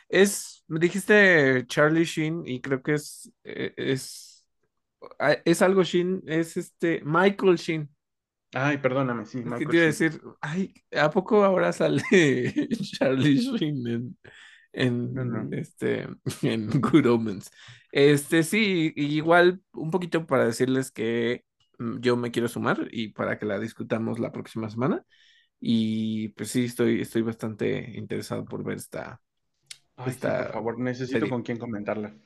Es, me dijiste Charlie Sheen y creo que es, eh, es, ah, es algo Sheen, es este Michael Sheen. Ay, perdóname, sí. Michael te iba a decir, ay, ¿a poco ahora sale Charlie Sheen en, en, uh -huh. este, en Good Omens. Este, sí, igual un poquito para decirles que mm, yo me quiero sumar y para que la discutamos la próxima semana. Y pues sí, estoy, estoy bastante interesado por ver esta. Ay, esta sí, por favor, necesito serie. con quién comentarla.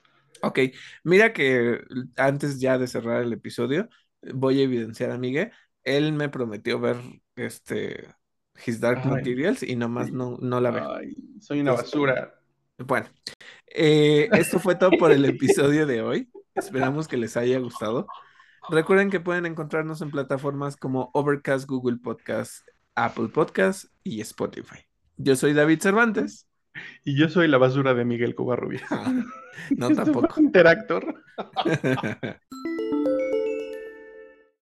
Ok, mira que antes ya de cerrar el episodio, voy a evidenciar a Miguel. Él me prometió ver este His Dark Ay, Materials y nomás no, no la veo. Ay, soy una basura. Bueno, eh, esto fue todo por el episodio de hoy. Esperamos que les haya gustado. Recuerden que pueden encontrarnos en plataformas como Overcast, Google Podcast, Apple Podcast y Spotify. Yo soy David Cervantes. Y yo soy la basura de Miguel Covarrubia. no, tampoco. Interactor.